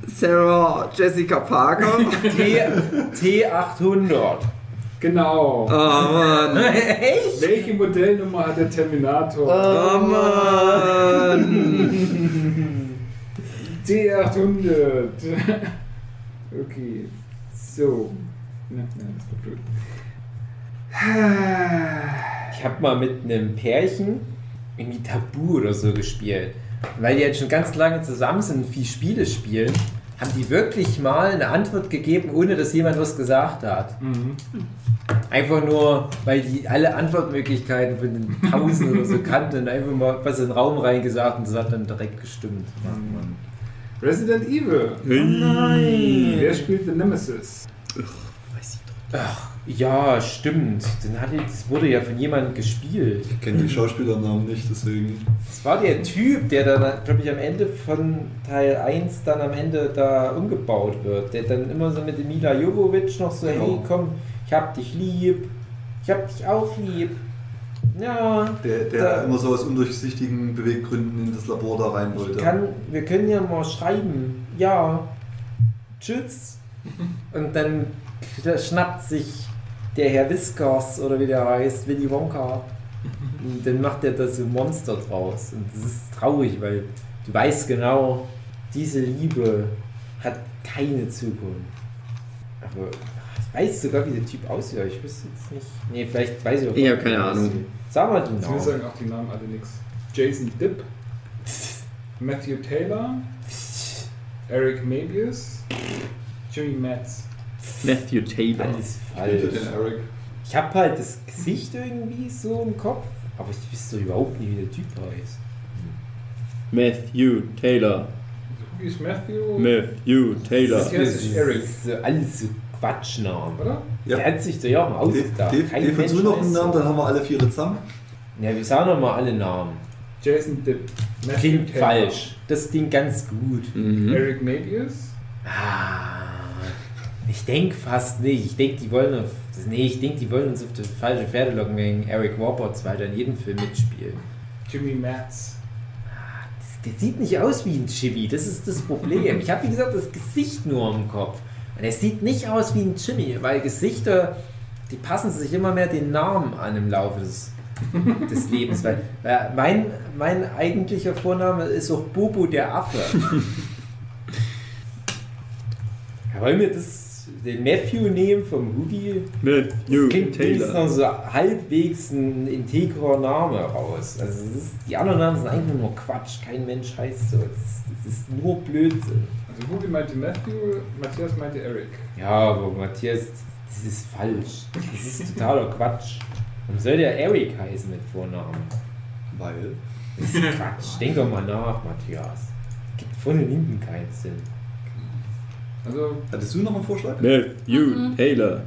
Sarah Jessica Parker? T T800. Genau. Oh Mann. Echt? Welche Modellnummer hat der Terminator? Oh Mann. D800. okay. So. Na, na, das war blöd. Ich habe mal mit einem Pärchen irgendwie Tabu oder so gespielt. Weil die jetzt schon ganz lange zusammen sind und viel Spiele spielen, haben die wirklich mal eine Antwort gegeben, ohne dass jemand was gesagt hat. Mhm. Einfach nur, weil die alle Antwortmöglichkeiten von den Tausend oder so kannten und einfach mal was in den Raum reingesagt und das hat dann direkt gestimmt. Resident Evil. Nein! Wer spielt The Nemesis? Ach, ja, stimmt. Den hatte, das wurde ja von jemandem gespielt. Ich kenne die Schauspielernamen nicht, deswegen. Das war der Typ, der dann, glaube ich, am Ende von Teil 1 dann am Ende da umgebaut wird. Der dann immer so mit dem Mila Jovovich noch so, Genau. hey, komm, ich hab dich lieb. Ich hab dich auch lieb. Ja. Der, der Da- immer so aus undurchsichtigen Beweggründen in das Labor da rein wollte. kann, wir können ja mal schreiben. Ja. Tschüss. Und dann schnappt sich der Herr Whiskers oder wie der heißt, Willy Wonka. Und dann macht er da so ein Monster draus. Und das ist traurig, weil du weißt genau, diese Liebe hat keine Zukunft. Aber ich weiß sogar, wie der Typ aussieht, ich wüsste jetzt nicht. Nee, vielleicht weiß ich auch Ich nicht, hab keine Ahnung. aussieht. Sag mal den Wir Namen. sagen auch die Namen alle nix. Jason Dipp. Matthew Taylor. Eric Mabius. Jimmy Metz. Matthew Taylor. Alles falsch. den Eric. Ich habe halt das Gesicht irgendwie so im Kopf, aber ich wüsste doch überhaupt nicht, wie der Typ heißt. Matthew Taylor. Who is Matthew? Matthew Taylor. Das ist Eric. Das ist alles so Quatschnamen. Oder? Ja. Der hat sich da ja auch Dave, ausgedacht. Dave, Dave du noch einen Namen, dann haben wir alle vier zusammen. Ja, wir sagen noch mal alle Namen. Jason Dipp. Klingt Taylor. falsch. Das klingt ganz gut. Mhm. Eric Mabius. Ah, ich denke fast nicht. Ich denke, die wollen auf, das, nee, ich denke, die wollen uns auf die falsche Pferde locken wegen Eric Warburts, weil er in jedem Film mitspielt. Jimmy Metz. Das- Der sieht nicht aus wie ein Chibi, das ist das Problem. Ich habe, wie gesagt, das Gesicht nur im Kopf. Und er sieht nicht aus wie ein Jimmy, weil Gesichter, die passen sich immer mehr den Namen an im Laufe des, des Lebens. Weil, weil mein, mein eigentlicher Vorname ist auch Bobo der Affe. Wollen wir das, den Matthew nehmen vom Hoodie? Matthew Klingt Taylor. noch so halbwegs ein integrer Name raus. Also ist, die anderen Namen sind eigentlich nur Quatsch. Kein Mensch heißt so. Das ist, das ist nur Blödsinn. Also Hugi meinte Matthew, Matthias meinte Eric. Ja, aber Matthias, das ist falsch. Das ist totaler Quatsch. Warum soll der Eric heißen mit Vornamen? Weil. Das ist Quatsch. Denk doch mal nach, Matthias. Gibt vorne und hinten keinen Sinn. Also Hattest du noch einen Vorschlag? Matthew Taylor.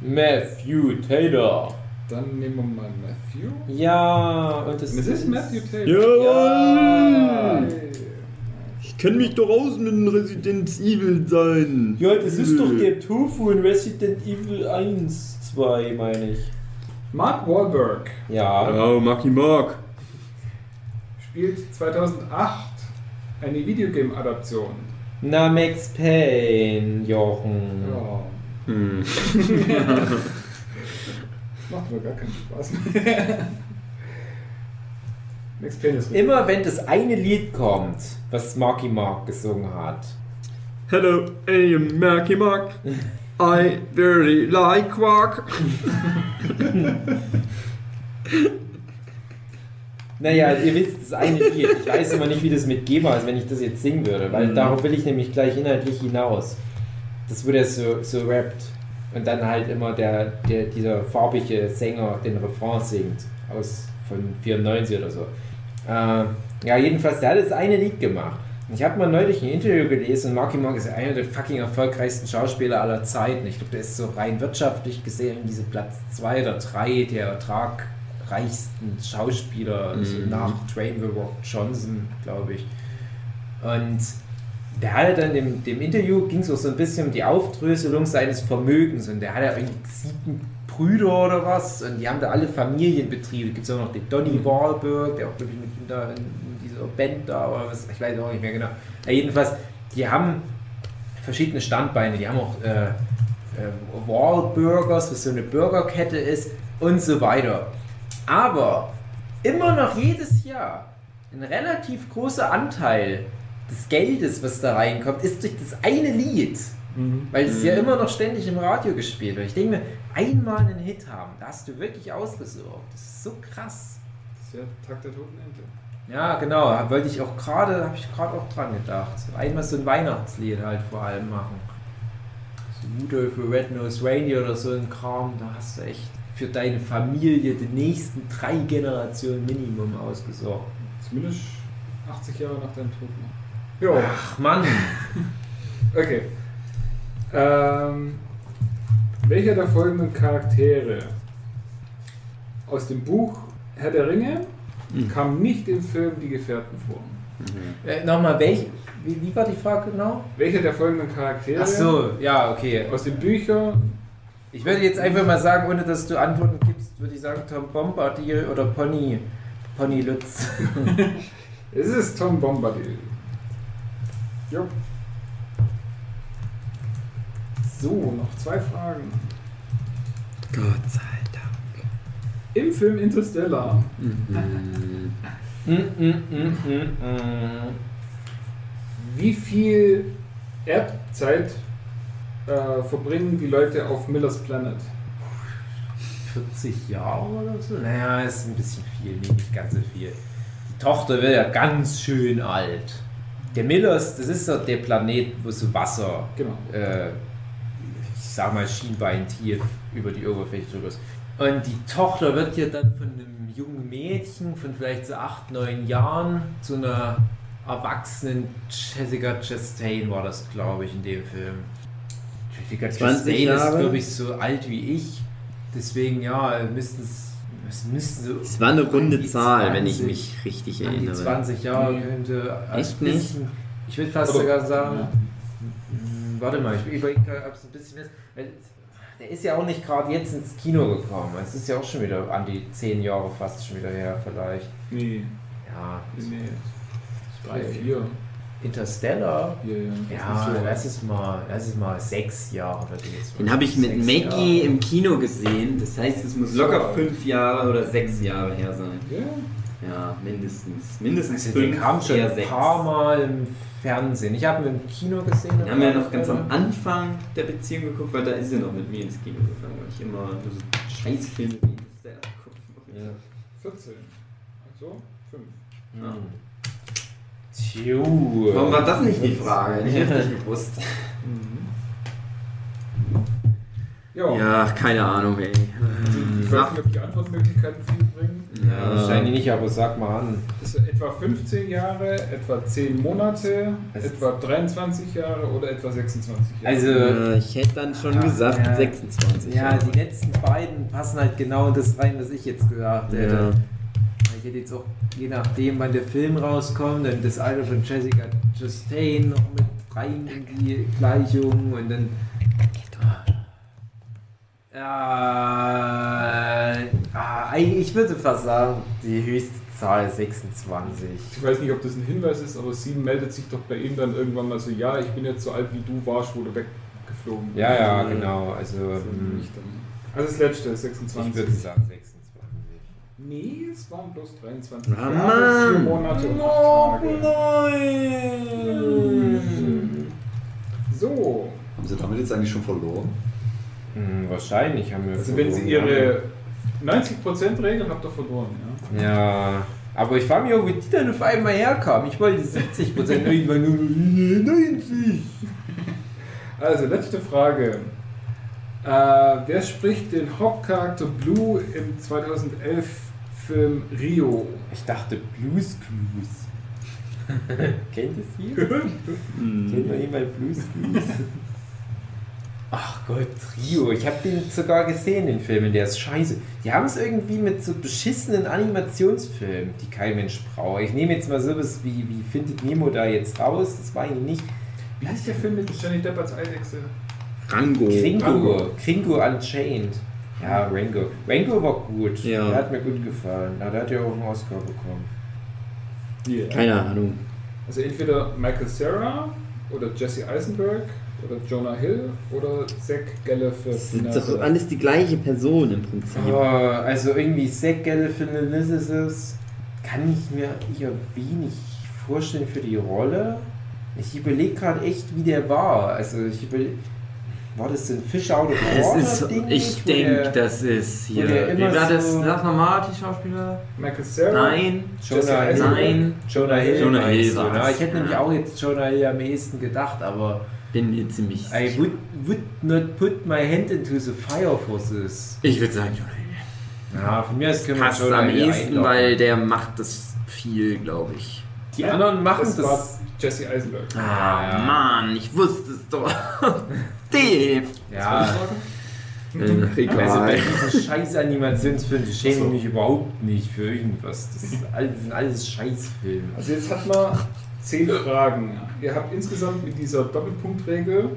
Matthew Taylor. dann nehmen wir mal Matthew. Ja, und das Es ist Matthew Taylor. Jawohl! Hey. Ich kenne mich doch aus mit dem Resident Evil sein. Ja, das ist doch der Tofu in Resident Evil 1, 2, meine ich. Mark Wahlberg Ja. Oh, Marky Mark. spielt 2008 eine Videogame-Adaption. Na, Max Payne, Jochen. Ja. Hm. Macht aber gar keinen Spaß mehr. Max Payne ist richtig. Immer wenn das eine Lied kommt, was Marky Mark gesungen hat. Hello, I am Marky Mark. I very like Quark. Naja, ihr wisst, das eine Lied. Ich weiß immer nicht, wie das mit GEMA ist, wenn ich das jetzt singen würde, weil Mhm. darauf will ich nämlich gleich inhaltlich hinaus. Das wird ja so, so rappt. Und dann halt immer der, der, dieser farbige Sänger den Refrain singt. Aus von 94 oder so. Äh, ja, jedenfalls, der hat das eine Lied gemacht. Ich habe mal neulich ein Interview gelesen und Marky Mark ist einer der fucking erfolgreichsten Schauspieler aller Zeiten. Ich glaube, der ist so rein wirtschaftlich gesehen diese Platz 2 oder 3 der ertragreichsten Schauspieler, also Mhm. nach Dwayne The Rock Johnson, glaube ich. Und der hatte dann im dem Interview ging es auch so ein bisschen um die Aufdröselung seines Vermögens und der hatte ja irgendwie sieben Brüder oder was und die haben da alle Familienbetriebe. Gibt es auch noch den Donny Wahlberg, der auch glaube ich mit da in, dieser Band da oder was, ich weiß auch nicht mehr genau. Ja, jedenfalls, die haben verschiedene Standbeine, die haben auch äh, äh, Wahlburgers, was so eine Burgerkette ist und so weiter. Aber immer noch jedes Jahr ein relativ großer Anteil des Geldes, was da reinkommt, ist durch das eine Lied. Weil es ja Mhm. immer noch ständig im Radio gespielt wird. Ich denke mir, einmal einen Hit haben, da hast du wirklich ausgesorgt. Das ist so krass. Das ist ja Tag der Toten Ente. Ja, genau, hab- wollte ich auch gerade, habe ich gerade auch dran gedacht. Einmal so ein Weihnachtslied halt vor allem machen. So Rudolph the Red-Nosed Reindeer oder so ein Kram, da hast du echt für deine Familie die nächsten drei Generationen Minimum ausgesorgt. Zumindest 80 Jahre nach deinem Tod. noch. Ja, Ach Mann! okay. Ähm, welcher der folgenden Charaktere aus dem Buch Herr der Ringe Mhm. kam nicht im Film Die Gefährten vor? Äh, Nochmal, welch, wie, wie war die Frage genau? Welcher der folgenden Charaktere Ach so, ja, okay. aus den Büchern Ich würde jetzt einfach mal sagen, ohne dass du Antworten gibst, würde ich sagen Tom Bombadil oder Pony, Pony Lutz. Es ist Tom Bombadil. Jo. So, noch zwei Fragen. Gott sei Dank. Im Film Interstellar Mhm. Mm, mm, mm. Wie viel Erdzeit äh, verbringen die Leute auf Millers Planet? 40 Jahre oder so? Naja, ist ein bisschen viel, nee, nicht ganz so viel. Die Tochter wird ja ganz schön alt. Der Millers, das ist doch der Planet, wo so Wasser, Genau. äh, sag mal, schienbeintief über die Oberfläche drüber ist. Und die Tochter wird ja dann von einem jungen Mädchen von vielleicht so 8, 9 Jahren zu einer erwachsenen Jessica Chastain war das, glaube ich, in dem Film. Jessica 20 Chastain ist, glaube ich, so alt wie ich. Deswegen, ja, müssten es es müssten so. Es war eine runde Zahl, wenn ich 20 mich richtig an die erinnere. 20 Jahre Nee. könnte. Echt nicht? bisschen- Ich würde fast Oder- sogar sagen. Ja. Warte mal, ich überlege gerade, ob es ein bisschen ist. Der ist ja auch nicht gerade jetzt ins Kino gekommen. Es ist ja auch schon wieder an die 10 Jahre fast schon wieder her, vielleicht. Nee, Ja, nee. Drei, Bei vier. Interstellar. Ja, ja. Ja, Das ist so. mal, lass es mal sechs Jahre jetzt mal Den habe ich mit Sechs Maggie Jahre. im Kino gesehen. Das heißt, es muss locker fünf Jahre oder sechs Jahre her sein. Ja. Ja, mindestens. Mindestens Also, der fünf, kam schon ein paar Mal im Fernsehen. Ich habe ihn im Kino gesehen. Den haben wir ja noch ganz am Anfang der Beziehung geguckt, weil da ist er noch mit mir ins Kino gegangen, weil ich immer nur so Scheißfilme wie Interstellar gucke. Ja. 14. Also 5. Ja. Tju. Warum war das nicht die Frage? Ich hätte nicht gewusst. Ja. Ja, keine Ahnung, ey. Ob die Antwortmöglichkeiten viel bringen. Ja, wahrscheinlich nicht, aber sag mal an. Ist etwa 15 Jahre, etwa 10 Monate, Es- etwa 23 Jahre oder etwa 26 Jahre. Also, ich hätte dann schon Ja, gesagt ja. 26. ja, die letzten beiden passen halt genau in das rein, was ich jetzt gesagt hätte. Ja. Ich hätte jetzt auch, je nachdem, wann der Film rauskommt, dann das Alter von Jessica Chastain noch mit rein in die Gleichung und dann. Ja, ah, ich würde fast sagen, die höchste Zahl ist 26. Ich weiß nicht, ob das ein Hinweis ist, aber sie meldet sich doch bei ihm dann irgendwann mal so, ja, ich bin jetzt so alt wie du warst, wo du weggeflogen bist. Ja, ja, genau. Also, So hm. Also das letzte, ich 26. würde sagen 26. Nee, es waren bloß 23 Ah, Jahre, 4 Mann. Monate und 8 Tage. nein! So, Haben sie damit jetzt eigentlich schon verloren? Hm, wahrscheinlich haben wir. also wenn sie ihre 90%-Regel habt ihr verloren, ja. Ja, aber ich frage mich auch, wie die dann auf einmal herkam. Ich wollte 70 Prozent irgendwann nur 90. Also, letzte Frage. Äh, wer spricht den Hauptcharakter Blue im 2011-Film Rio? Ich dachte Blues Clues. Kennt es hier? Kennt man ihn bei Blues Clues? Ach Gott, Rio. Ich habe den sogar gesehen, den Film, der ist scheiße. Die haben es irgendwie mit so beschissenen Animationsfilmen, die kein Mensch braucht. Ich nehme jetzt mal sowas wie, wie Findet Nemo da jetzt raus, das war ihn nicht. Wie heißt der Film mit Johnny Depp als Eidechse? Rango. Kringo, Rango. Kringo Unchained. Ja, Rango. Rango war gut. Ja. Der hat mir gut gefallen. Na, der hat ja auch einen Oscar bekommen. Yeah. Keine Ahnung. Also entweder Michael Cera oder Jesse Eisenberg oder Jonah Hill oder Zach Das sind Galifianakis. doch alles die gleiche Person im Prinzip. Aber also irgendwie Zack Galifianakis kann ich mir eher wenig vorstellen für die Rolle. Ich überlege gerade echt, wie der war. Also ich überlege, war das ein Fish out of Es water ist, Ding? ich denke, das ist hier. Wie war das? so- Sag nochmal, die Schauspieler? Michael Cera? Nein. Jonah Hill. Nein. Jonah Hill. Jonah Hill? Ich hätte nämlich Ja. auch jetzt Jonah Hill am ehesten gedacht, aber Bin mir ziemlich I would, would not put my hand into the fire for this. Ich würde sagen, Hill. Ja, von mir aus können wir Passt Jonah am ehesten, weil der macht das viel, glaube ich. die anderen machen das das. war Jesse Eisenberg. Ah, Ja. Mann, ich wusste es doch. Dave. ja, Äh, Also bei egal. diesen scheiß Animationsfilmen, die schämen so. mich überhaupt nicht für irgendwas. Das ist alles, das sind alles Scheißfilme. Also jetzt hat man zehn Fragen. Ihr habt insgesamt mit dieser Doppelpunktregel,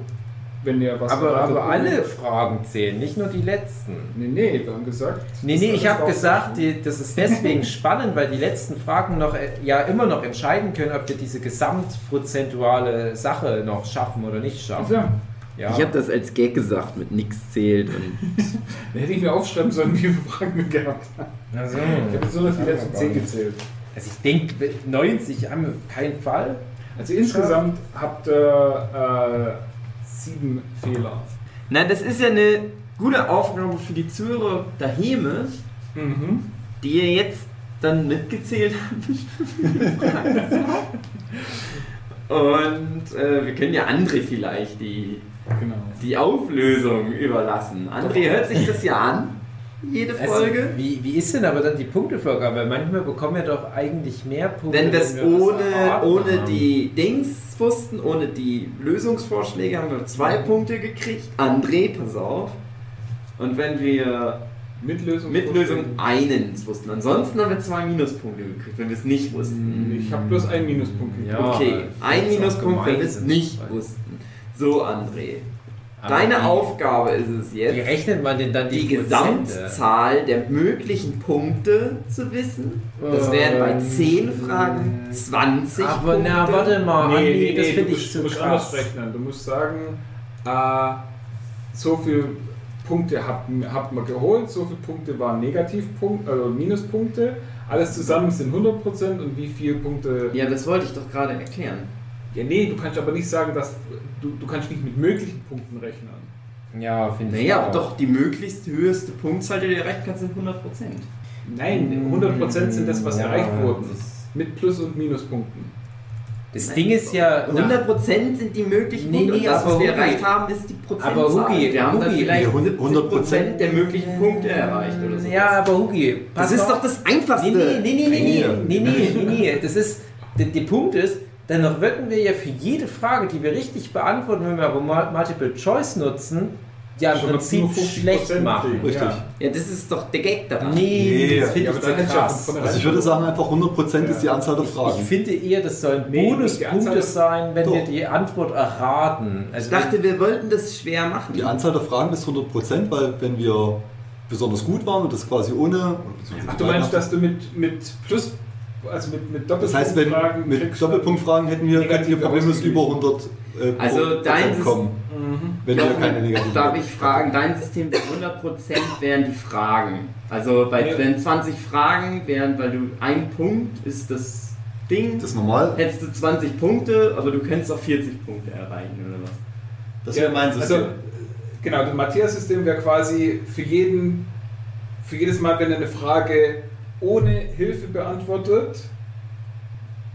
wenn ihr was Aber, aber alle Fragen zählen, nicht nur die letzten. Nee, nee, wir haben gesagt. Nee, das nee, ist ich habe gesagt, die, das ist deswegen spannend, weil die letzten Fragen noch äh, ja immer noch entscheiden können, ob wir diese gesamtprozentuale Sache noch schaffen oder nicht schaffen. ja, Ja. Ich habe das als Gag gesagt, mit nix zählt. Und da hätte ich mir aufschreiben sollen, wie viele Fragen wir gehabt haben. also, Ich habe nur noch die letzten gar zehn nicht. gezählt. Also ich denke, 90 haben wir auf keinen Fall. Also insgesamt habt ihr äh, sieben Fehler. Na, das ist ja eine gute Aufgabe für die Zuhörer daheim, Mhm. die ihr jetzt dann mitgezählt habt. Und äh, wir können ja André vielleicht die, Genau. die Auflösung überlassen. André hört sich das ja an, jede Also, Folge. wie, wie ist denn aber dann die Punktevorgabe? Weil manchmal bekommen wir doch eigentlich mehr Punkte. Wenn wir es ohne, ohne die Dings wussten, ohne die Lösungsvorschläge, haben wir zwei Punkte gekriegt. André, pass auf. Und wenn wir Mit Lösung. mit Lösung einen wussten, ansonsten haben wir zwei Minuspunkte gekriegt, wenn wir es nicht wussten. Ich habe bloß einen Minuspunkt gekriegt. Ja, Okay, ein Minuspunkt, wenn wir es nicht wussten. So, André. Deine wie- Aufgabe ist es Wie jetzt, rechnet man denn dann die, die? Gesamtzahl der möglichen Punkte zu wissen. Das wären bei 10 Fragen 20 Ähm, Aber Punkte. na, warte mal, Nee, Andi, nee, das nee, finde ich zu du musst krass. rechnen. Du musst sagen, äh, so viele Punkte habt, habt man geholt, so viele Punkte waren Negativpunkte, also Minuspunkte. Alles zusammen sind 100% und wie viele Punkte. Ja, das wollte ich doch gerade erklären. Ja, nee, du kannst aber nicht sagen, dass du, du kannst nicht mit möglichen Punkten rechnen. Ja, finde ich Naja, auch. aber doch die möglichst höchste Punktzahl, die du erreichen kannst, sind 100%. Nein, 100% sind das, was Ja, erreicht wurde. Mit Plus- und Minuspunkten. Das Ding ist ja... 100% sind die möglichen Nee, Punkte nee, und das, was wir erreicht haben, ist die Prozentzahl. Aber Hugi, wir haben dann Hugi, vielleicht nee, 70% der möglichen Punkte erreicht oder so. Ja, aber Hugi, das ist doch das Einfachste. Nee, nee, nee, nee, nee, nee, Nee. nee, nee, nee, nee. Das ist, der, der Punkt ist, dennoch würden wir ja für jede Frage, die wir richtig beantworten, wenn wir aber Mul- Multiple Choice nutzen, ja im Schon Prinzip nur 50% schlecht machen. Richtig. Ja. Ja, das ist doch der Gag daran. Nee, Nee. das finde Ja, ich ich ja krass. Also ich würde sagen, einfach 100% ist die Anzahl der Ich Fragen. finde eher, das sollen Nee, Bonuspunkte sein, wenn wir Doch. die Antwort erraten. Also Ich dachte, wir wollten das schwer machen. Die Anzahl der Fragen ist 100%, weil wenn wir besonders gut waren und das quasi ohne... Ach, du meinst, dass du mit, mit Plus, also mit, mit Das heißt, wenn Doppelpunktfragen mit Doppelpunktfragen hätten wir, hätten wir problemlos über 100 äh, Also dein kommen, Mhm. wenn wir keine negativen Darf ich fragen, dein System zu 100% wären die Fragen. Also bei Ja. wenn 20 Fragen wären, weil du ein Punkt ist das Ding, Das ist normal. hättest du 20 Punkte, aber du könntest auch 40 Punkte erreichen oder was. Das wäre mein System. Also, genau, das Matthias-System wäre quasi für jeden, für jedes Mal, wenn er eine Frage ohne Hilfe beantwortet,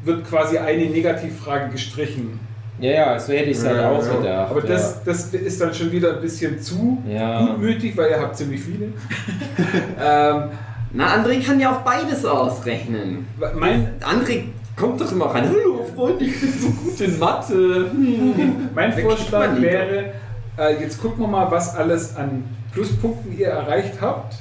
wird quasi eine Negativfrage gestrichen. ja, ja, so hätte ich es halt Ja, auch ja. gedacht. Aber das, das ist dann schon wieder ein bisschen zu ja. gutmütig, weil ihr habt ziemlich viele. ähm, Na, André kann ja auch beides ausrechnen. mein, André kommt doch immer rein. Hallo Freunde, ich bin so gut in Mathe. Hm. Mein Wer Vorschlag wäre, äh, jetzt gucken wir mal, was alles an Pluspunkten ihr erreicht habt.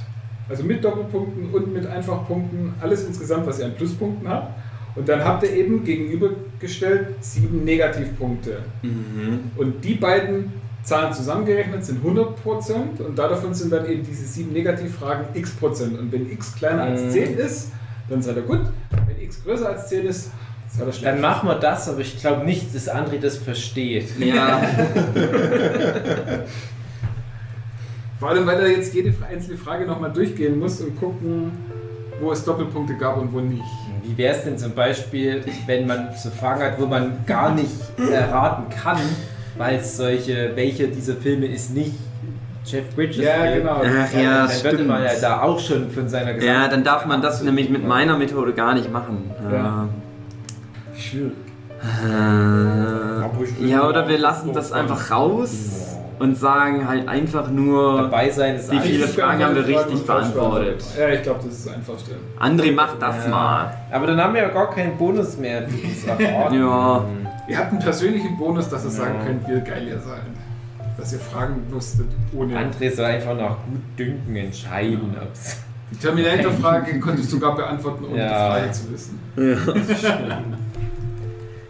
Also mit Doppelpunkten und mit Einfachpunkten, alles insgesamt, was ihr an Pluspunkten habt. Und dann habt ihr eben gegenübergestellt sieben Negativpunkte. Mhm. Und die beiden Zahlen zusammengerechnet sind 100% und davon sind dann eben diese sieben Negativfragen x Prozent. Und wenn x kleiner als Mhm. 10 ist, dann seid ihr gut. Wenn x größer als 10 ist, seid ihr schlecht. Dann machen wir das, aber ich glaube nicht, dass André das versteht. Ja, Vor allem, weil er jetzt jede einzelne Frage nochmal durchgehen muss und gucken, wo es Doppelpunkte gab und wo nicht. Wie wäre es denn zum Beispiel, wenn man so Fragen hat, wo man gar nicht erraten kann, weil es solche, welcher dieser Filme ist nicht Jeff Bridges Ja, Film? genau. Ach ja, dann würde man ja stimmt. da auch schon von seiner ja, dann darf man das nämlich mit meiner Methode gar nicht machen. Ja. Schwierig. Äh, ja, oder wir lassen das einfach raus und sagen halt einfach nur, Dabei sein ist Wie viele Fragen haben wir richtig beantwortet? Ja, ich glaube, das ist das Einfachste. André, mach das Ja. mal. Aber dann haben wir ja gar keinen Bonus mehr für das Erraten. Ja. Ihr habt einen persönlichen Bonus, dass ihr sagen Ja. könnt, wie geil ihr seid. Dass ihr Fragen wusstet ohne. André soll einfach nach Gutdünken entscheiden, ob's. Die Terminator-Frage konntest du sogar beantworten, ohne Ja. die Frage zu wissen.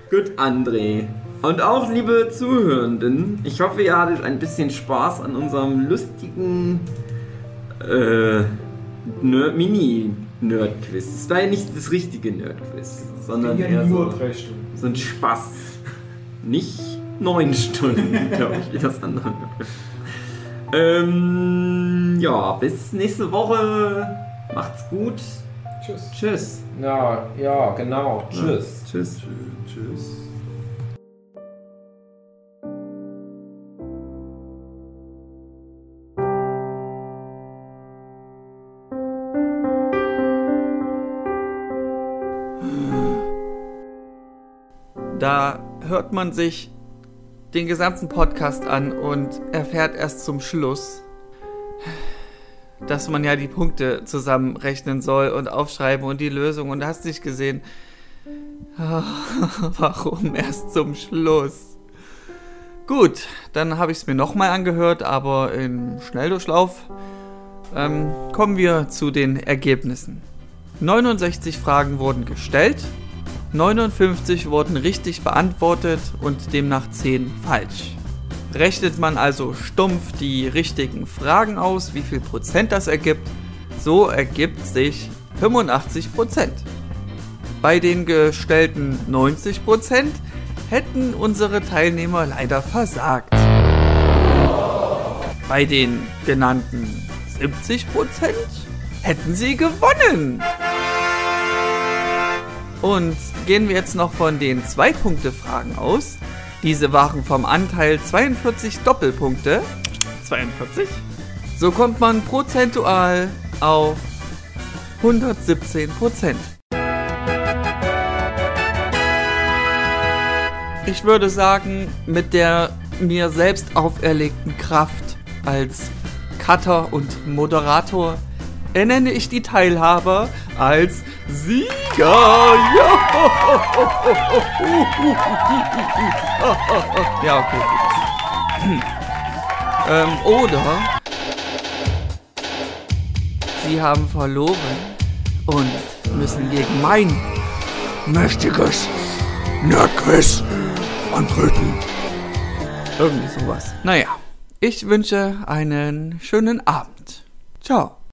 Gut, André. Und auch liebe Zuhörenden, ich hoffe, ihr hattet ein bisschen Spaß an unserem lustigen äh, Nerd Mini-Nerd-Quiz. Es war ja nicht das richtige Nerd-Quiz, sondern Ging eher ja nur so, drei Stunden. so ein Spaß. Nicht neun Stunden, glaube ich, wie das andere. ähm, ja, bis nächste Woche. Macht's gut. Tschüss. Tschüss. Ja, ja, genau. Tschüss. Tschüss. Schön, tschüss. Da hört man sich den gesamten Podcast an und erfährt erst zum Schluss, dass man ja die Punkte zusammenrechnen soll und aufschreiben und die Lösung. Und hast nicht gesehen, Ah, warum erst zum Schluss? Gut, dann habe ich es mir nochmal angehört, aber im Schnelldurchlauf ähm, kommen wir zu den Ergebnissen. 69 Fragen wurden gestellt, 59 wurden richtig beantwortet und demnach 10 falsch. Rechnet man also stumpf die richtigen Fragen aus, wie viel Prozent das ergibt, so ergibt sich 85 Prozent. Bei den gestellten 90 Prozent hätten unsere Teilnehmer leider versagt. Bei den genannten 70 Prozent hätten sie gewonnen. Und gehen wir jetzt noch von den 2-Punkte-Fragen aus. Diese waren vom Anteil 42 Doppelpunkte. 42. So kommt man prozentual auf 117 Prozent. Ich würde sagen, mit der mir selbst auferlegten Kraft als Cutter und Moderator ernenne ich die Teilhaber als Sieger. Ja, okay. ähm, oder sie haben verloren und müssen gegen mein mächtiges Nerdquiz antreten. Irgendwie sowas. Naja, ich wünsche einen schönen Abend. Ciao.